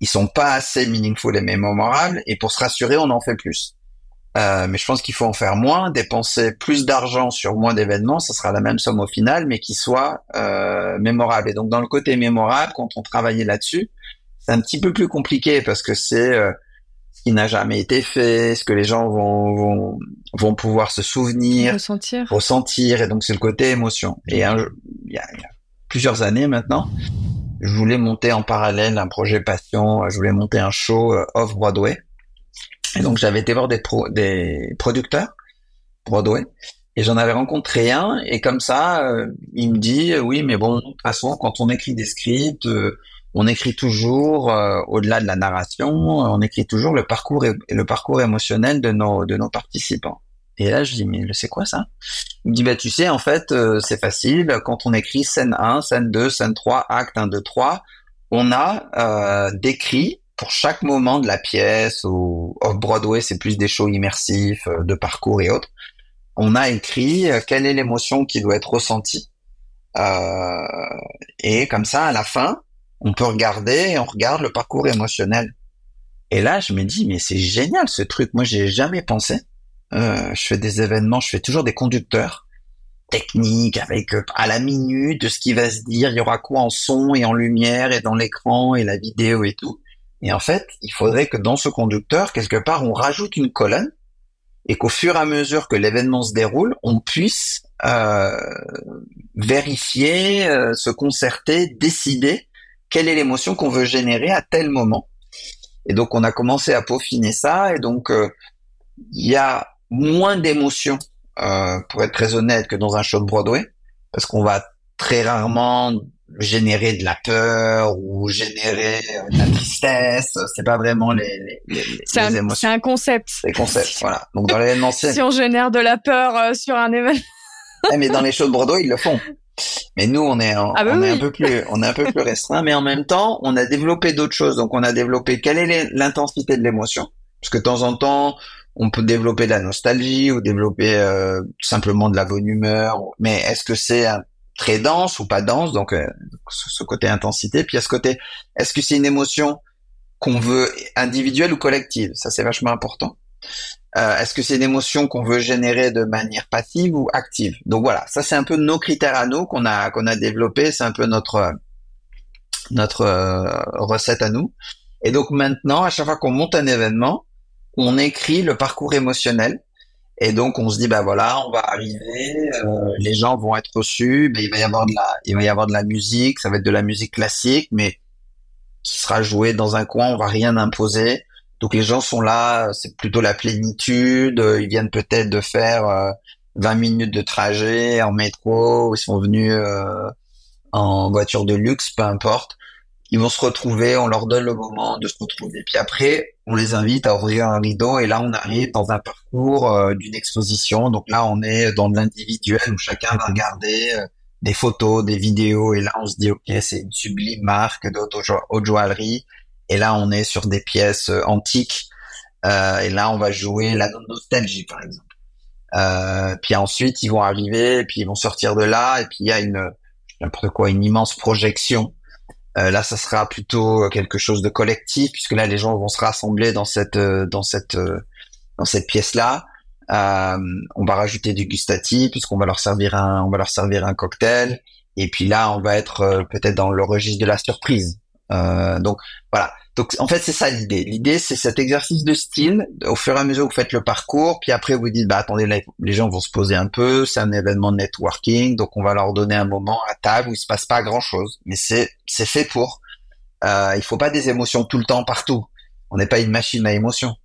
B: Ils sont pas assez meaningful et mémorables, et pour se rassurer, on en fait plus. Euh, mais je pense qu'il faut en faire moins, dépenser plus d'argent sur moins d'événements, ça sera la même somme au final, mais qui soit euh, mémorable. Et donc dans le côté mémorable, quand on travaillait là-dessus, c'est un petit peu plus compliqué parce que c'est euh, ce qui n'a jamais été fait, ce que les gens vont vont, vont pouvoir se souvenir,
D: ressentir,
B: ressentir, et donc c'est le côté émotion. Et il y, a, il y a plusieurs années maintenant, je voulais monter en parallèle un projet passion, je voulais monter un show off Broadway et donc j'avais été voir des, pro des producteurs Broadway. Et j'en avais rencontré un, et comme ça, euh, il me dit, oui, mais bon, de toute façon, quand on écrit des scripts, euh, on écrit toujours, euh, au-delà de la narration, on écrit toujours le parcours le parcours émotionnel de nos de nos participants. Et là, je dis, mais c'est quoi ça? Il me dit, bah tu sais, en fait, c'est facile. Quand on écrit scène 1, scène 2, scène 3, acte 1, 2, 3, on a décrit pour chaque moment de la pièce, ou off-Broadway, c'est plus des shows immersifs, de parcours et autres on a écrit euh, quelle est l'émotion qui doit être ressentie. Euh, et comme ça, à la fin, on peut regarder et on regarde le parcours émotionnel. Et là, je me dis, mais c'est génial ce truc. Moi, j'ai jamais pensé. Euh, je fais des événements, je fais toujours des conducteurs techniques avec à la minute de ce qui va se dire, il y aura quoi en son et en lumière et dans l'écran et la vidéo et tout. Et en fait, il faudrait que dans ce conducteur, quelque part, on rajoute une colonne et qu'au fur et à mesure que l'événement se déroule, on puisse euh, vérifier, euh, se concerter, décider quelle est l'émotion qu'on veut générer à tel moment. Et donc on a commencé à peaufiner ça, et donc euh, il y a moins d'émotions, pour être très honnête, que dans un show de Broadway, parce qu'on va très rarement générer de la peur ou générer de la tristesse. C'est pas vraiment les, les, les,
D: les émotions. C'est un concept.
B: C'est concept, voilà. Donc dans l'événementiel.
D: si on génère de la peur euh, sur un événement.
B: Eh, mais dans les shows de Broadway, ils le font. Mais nous, on est, ah bah on est un peu plus, on est un peu plus restreint, mais en même temps, on a développé d'autres choses. Donc, on a développé quelle est l'intensité de l'émotion, parce que de temps en temps, on peut développer de la nostalgie ou développer euh, simplement de la bonne humeur. Mais est-ce que c'est un très dense ou pas dense, donc euh, ce côté intensité. Puis à ce côté, est-ce que c'est une émotion qu'on veut individuelle ou collective? Ça c'est vachement important. Euh, est-ce que c'est une émotion qu'on veut générer de manière passive ou active? Donc voilà, ça c'est un peu nos critères à nous qu'on a qu'on a développé, c'est un peu notre notre euh, recette à nous. Et donc maintenant, à chaque fois qu'on monte un événement, on écrit le parcours émotionnel et donc on se dit bah voilà, on va arriver, euh, les gens vont être reçus, mais il va y avoir de la, il va y avoir de la musique, ça va être de la musique classique, mais qui sera jouée dans un coin, on va rien imposer. Donc les gens sont là, c'est plutôt la plénitude. Ils viennent peut-être de faire 20 euh, minutes de trajet en métro, ils sont venus euh, en voiture de luxe, peu importe ils vont se retrouver, on leur donne le moment de se retrouver. Puis après, on les invite à ouvrir un rideau et là, on arrive dans un parcours euh, d'une exposition. Donc là, on est dans l'individuel où chacun va regarder euh, des photos, des vidéos et là, on se dit, OK, c'est une sublime marque de joaillerie. Et là, on est sur des pièces euh, antiques. et là, on va jouer la nostalgie, par exemple. puis ensuite, ils vont arriver, et puis ils vont sortir de là, et puis il y a une n'importe quoi, une immense projection euh, là, ça sera plutôt quelque chose de collectif puisque là, les gens vont se rassembler dans cette euh, dans cette euh, dans cette pièce là. on va rajouter du gustatif puisqu'on va leur servir un on va leur servir un cocktail et puis là, on va être peut-être dans le registre de la surprise. donc voilà. Donc en fait c'est ça l'idée. L'idée c'est cet exercice de style. Au fur et à mesure que vous faites le parcours, puis après vous dites bah attendez les gens vont se poser un peu. C'est un événement de networking, donc on va leur donner un moment à table où il se passe pas grand chose, mais c'est c'est fait pour. Euh, il faut pas des émotions tout le temps partout. On n'est pas une machine à émotions.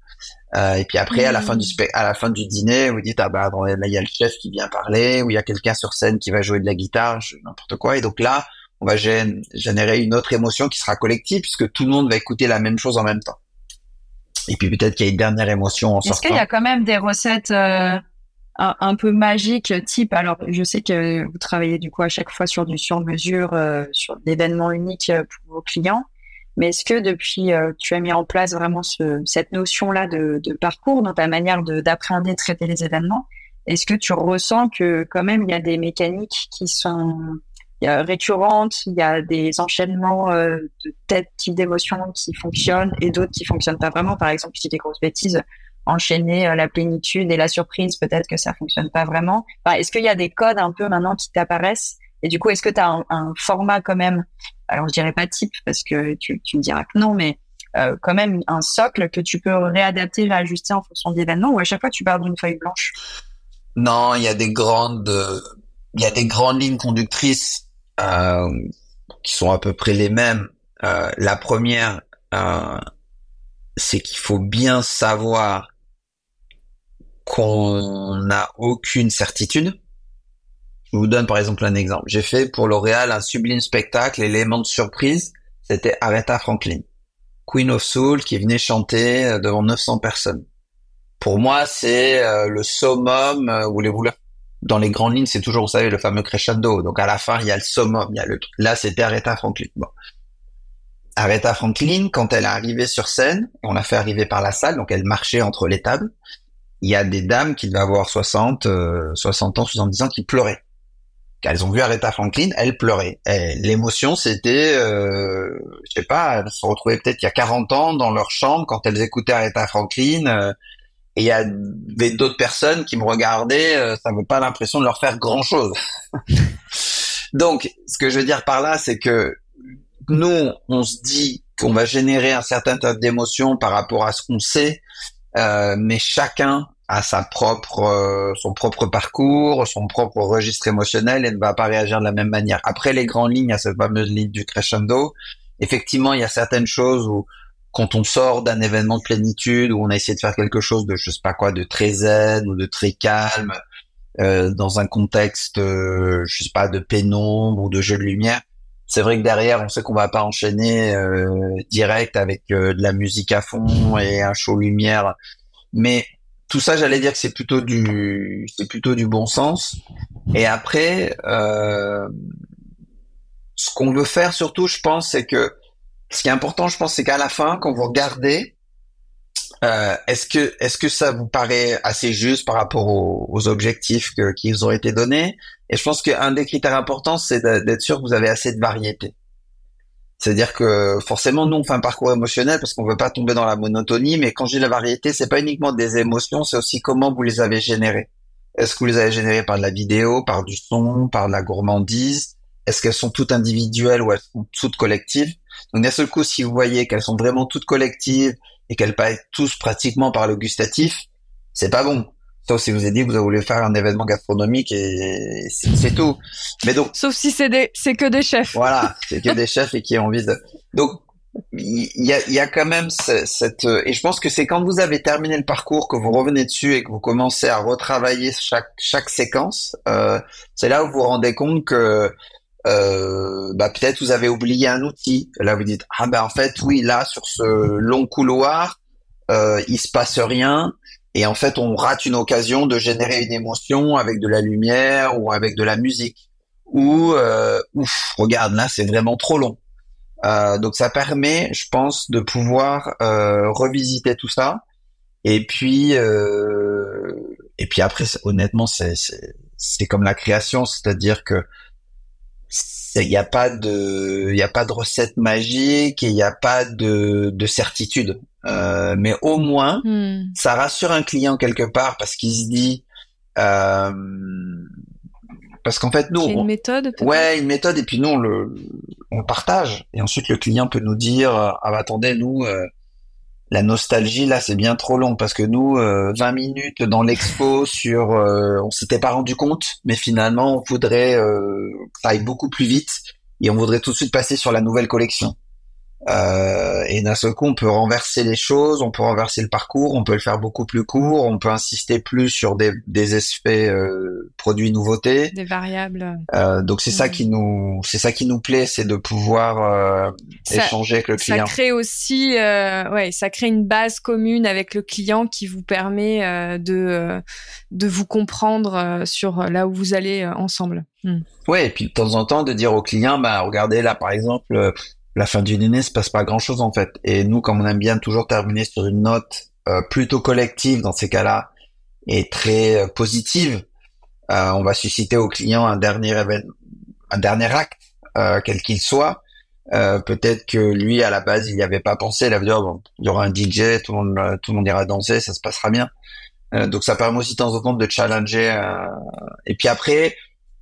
B: Euh, et puis après, à la fin du mmh. à la fin du dîner, vous dites ah bah là il y a le chef qui vient parler, ou il y a quelqu'un sur scène qui va jouer de la guitare, n'importe quoi. Et donc là, on va générer une autre émotion qui sera collective puisque tout le monde va écouter la même chose en même temps. Et puis peut-être qu'il y a une dernière émotion en sortant.
C: Est-ce qu'il y a quand même des recettes euh, un, peu magiques, type alors je sais que vous travaillez du coup à chaque fois sur du sur-mesure, euh, sur d'événements uniques euh, pour vos clients, mais est-ce que depuis tu as mis en place vraiment ce, cette notion-là de, de, parcours dans ta manière d'appréhender, traiter les événements, est-ce que tu ressens que quand même il y a des mécaniques qui sont il y a récurrente, il y a des enchaînements euh, de tête type d'émotions qui fonctionnent et d'autres qui fonctionnent pas vraiment. Par exemple, si des grosses bêtises, enchaîner euh, la plénitude et la surprise, peut-être que ça fonctionne pas vraiment. Est-ce qu'il y a des codes un peu maintenant qui t'apparaissent? Et du coup, est-ce que tu as un, format quand même? Alors, je dirais pas type parce que tu, tu me diras que non, mais euh, quand même un socle que tu peux réadapter, réajuster en fonction de l'événement ou à chaque fois tu pars d'une feuille blanche?
B: Non, il y a des grandes, il y a des grandes lignes conductrices euh, qui sont à peu près les mêmes. Euh, la première, euh, c'est qu'il faut bien savoir qu'on n'a aucune certitude. Je vous donne par exemple un exemple. J'ai fait pour L'Oréal un sublime spectacle, élément de surprise, c'était Aretha Franklin, Queen of Soul, qui venait chanter euh, devant 900 personnes. Pour moi, c'est le summum, vous les voulez dans les grandes lignes, c'est toujours, vous savez, le fameux crescendo. Donc à la fin, il y a le summum, il y a le Là, c'était Aretha Franklin. Bon. Aretha Franklin, quand elle est arrivée sur scène, on l'a fait arriver par la salle, donc elle marchait entre les tables. Il y a des dames qui devaient avoir 60, 60 ans, 70 ans, qui pleuraient. Elles ont vu Aretha Franklin, elle pleurait. L'émotion, c'était, euh, je sais pas, elles se retrouvaient peut-être il y a 40 ans dans leur chambre quand elles écoutaient Aretha Franklin. Euh, et il y avait d'autres personnes qui me regardaient, euh, ça n'avait pas l'impression de leur faire grand-chose. Donc, ce que je veux dire par là, c'est que nous, on se dit qu'on va générer un certain type d'émotions par rapport à ce qu'on sait, euh, mais chacun a sa propre, euh, son propre parcours, son propre registre émotionnel et ne va pas réagir de la même manière. Après les grandes lignes, à cette fameuse ligne du crescendo, effectivement, il y a certaines choses où quand on sort d'un événement de plénitude où on a essayé de faire quelque chose de je sais pas quoi de très zen ou de très calme euh, dans un contexte euh, je sais pas de pénombre ou de jeu de lumière c'est vrai que derrière on sait qu'on va pas enchaîner euh, direct avec euh, de la musique à fond et un show lumière. Mais tout ça j'allais dire que c'est plutôt du c'est plutôt du bon sens. Et après euh, ce qu'on veut faire surtout je pense c'est que ce qui est important, je pense, c'est qu'à la fin, quand vous regardez, euh, est-ce que est-ce que ça vous paraît assez juste par rapport aux, objectifs qui vous ont été donnés? Et je pense qu'un des critères importants, c'est d'être sûr que vous avez assez de variété. C'est-à-dire que forcément, nous, on fait un parcours émotionnel parce qu'on veut pas tomber dans la monotonie. Mais quand j'ai la variété, c'est pas uniquement des émotions, c'est aussi comment vous les avez générées. Est-ce que vous les avez générées par de la vidéo, par du son, par de la gourmandise? Est-ce qu'elles sont toutes individuelles ou elles sont toutes collectives? Donc d'un seul coup, si vous voyez qu'elles sont vraiment toutes collectives et qu'elles passent tous pratiquement par le gustatif, c'est pas bon. Sauf si vous avez dit que vous voulu faire un événement gastronomique et c'est tout. Mais donc.
D: Sauf si c'est des, c'est que des chefs.
B: Voilà, c'est que des chefs et qui ont envie de. Donc il y a, y a quand même cette et je pense que c'est quand vous avez terminé le parcours que vous revenez dessus et que vous commencez à retravailler chaque chaque séquence, euh, c'est là où vous vous rendez compte que euh, bah peut-être vous avez oublié un outil. Là vous dites ah ben en fait oui là sur ce long couloir euh, il se passe rien et en fait on rate une occasion de générer une émotion avec de la lumière ou avec de la musique ou euh, ouf regarde là c'est vraiment trop long. Euh, donc ça permet je pense de pouvoir euh, revisiter tout ça et puis euh, et puis après honnêtement c'est c'est comme la création c'est-à-dire que il n'y a pas de, il y a pas de recette magique et il n'y a pas de, de certitude. Euh, mais au moins, hmm. ça rassure un client quelque part parce qu'il se dit, euh, parce qu'en fait nous,
D: une méthode.
B: Ouais, une méthode et puis nous on le, on partage et ensuite le client peut nous dire, ah bah, attendez nous. Euh, la nostalgie là c'est bien trop long parce que nous 20 euh, minutes dans l'expo sur euh, on s'était pas rendu compte mais finalement on voudrait euh, que ça aille beaucoup plus vite et on voudrait tout de suite passer sur la nouvelle collection euh, et d'un seul coup, on peut renverser les choses, on peut renverser le parcours, on peut le faire beaucoup plus court, on peut insister plus sur des, des aspects euh, produits nouveautés,
D: des variables.
B: Euh, donc c'est ça qui nous, c'est ça qui nous plaît, c'est de pouvoir euh, échanger avec le client.
D: Ça crée aussi, euh, ouais, ça crée une base commune avec le client qui vous permet de de vous comprendre sur là où vous allez ensemble.
B: Mm. Ouais, et puis de temps en temps de dire au client, bah regardez là par exemple la fin d'une année se passe pas grand chose en fait. Et nous, comme on aime bien toujours terminer sur une note euh, plutôt collective dans ces cas-là et très euh, positive, euh, on va susciter au client un dernier un dernier acte, quel qu'il soit. Peut-être que lui, à la base, il n'y avait pas pensé. Il avait dit, oh, bon, il y aura un DJ, tout le monde, tout le monde ira danser, ça se passera bien. donc ça permet aussi de temps en temps de challenger. Et puis après,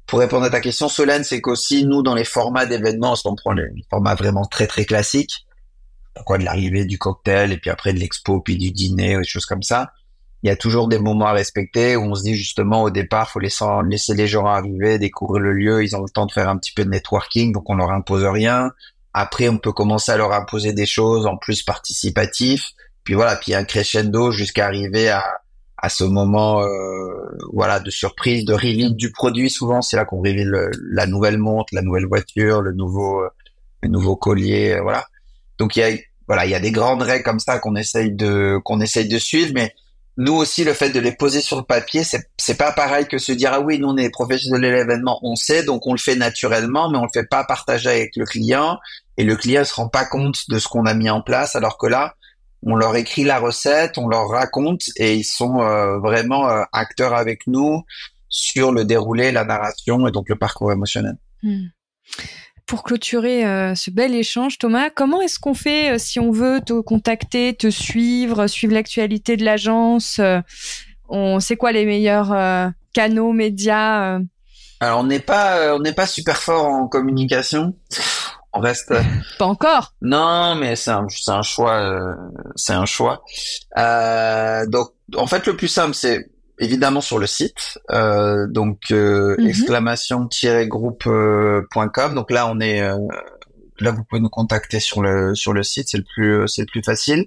B: pour répondre à ta question, Solène, c'est qu'aussi, nous, dans les formats d'événements, on prend les formats vraiment très, très classiques, quoi, de l'arrivée du cocktail, et puis après de l'expo, puis du dîner, des choses comme ça, il y a toujours des moments à respecter où on se dit justement au départ, faut laisser, laisser les gens arriver, découvrir le lieu, ils ont le temps de faire un petit peu de networking, donc on leur impose rien. Après, on peut commencer à leur imposer des choses en plus participatif. Puis voilà, puis un crescendo jusqu'à arriver à à ce moment euh, voilà de surprise, de reveal du produit. Souvent, c'est là qu'on révèle la nouvelle montre, la nouvelle voiture, le nouveau le nouveau collier, voilà. Donc il y a voilà, il y a des grandes règles comme ça qu'on essaye de qu'on essaye de suivre, mais nous aussi le fait de les poser sur le papier, c'est c'est pas pareil que se dire ah oui, nous on est professionnels de l'événement, on sait, donc on le fait naturellement, mais on le fait pas partager avec le client et le client se rend pas compte de ce qu'on a mis en place, alors que là on leur écrit la recette, on leur raconte et ils sont euh, vraiment euh, acteurs avec nous sur le déroulé, la narration et donc le parcours émotionnel. Hmm
D: pour clôturer euh, ce bel échange, Thomas, comment est-ce qu'on fait si on veut te contacter, te suivre, suivre l'actualité de l'agence On sait quoi les meilleurs canaux, médias
B: Alors on n'est pas on n'est pas super fort en communication. On reste
D: pas encore.
B: Non, mais c'est un c'est un choix c'est un choix. donc en fait le plus simple c'est évidemment sur le site, euh, donc euh, mhm. exclamation-groupe.com. Donc là, on est euh, là, vous pouvez nous contacter sur le sur le site, c'est le plus c'est le plus facile.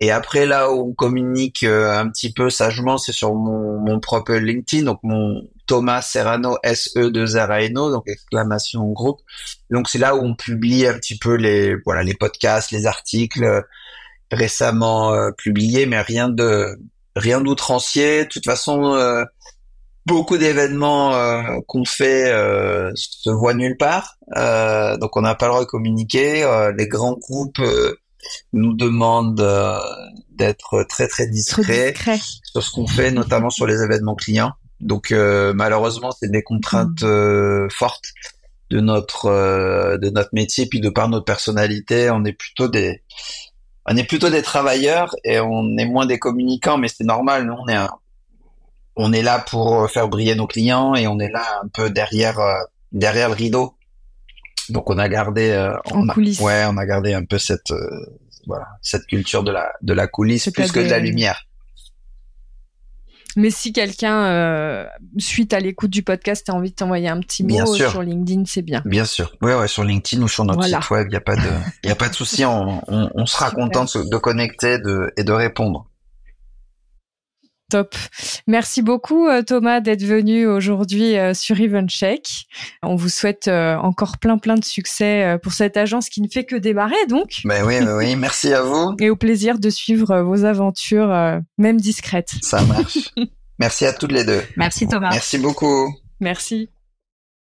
B: Et après là où on communique un petit peu sagement, c'est sur mon, mon propre LinkedIn, donc mon Thomas Serrano S E 2 R A N O, donc exclamation groupe. Donc c'est là où on publie un petit peu les voilà les podcasts, les articles récemment publiés, mais rien de rien d'outrancier. De toute façon, euh, beaucoup d'événements euh, qu'on fait euh, se voient nulle part, donc on n'a pas le droit de communiquer. les grands groupes nous demandent d'être très très discrets sur ce qu'on fait, notamment sur les événements clients. Donc malheureusement, c'est des contraintes fortes de notre de notre métier, puis de par notre personnalité, on est plutôt des on est plutôt des travailleurs et on est moins des communicants, mais c'est normal. Nous, on est on est là pour faire briller nos clients et on est là un peu derrière euh, derrière le rideau. Donc on a gardé euh,
D: en coulisses.
B: ouais, on a gardé un peu cette euh, voilà cette culture de la de la coulisse plus que de la lumière.
D: Mais si quelqu'un, euh, suite à l'écoute du podcast, a envie de t'envoyer un petit mot sur LinkedIn, c'est bien.
B: Bien sûr. Ouais, ouais, sur LinkedIn ou sur notre site web, il n'y a pas de, il y a pas de souci. On, on, on, sera content de, de connecter de, et de répondre.
D: Top. Merci beaucoup euh, Thomas d'être venu aujourd'hui euh, sur Evencheck. On vous souhaite euh, encore plein plein de succès pour cette agence qui ne fait que démarrer donc.
B: Ben oui, ben oui, merci à vous.
D: Et au plaisir de suivre vos aventures même discrètes.
B: Ça marche. merci à toutes les deux.
C: Merci Thomas.
B: Merci beaucoup.
D: Merci.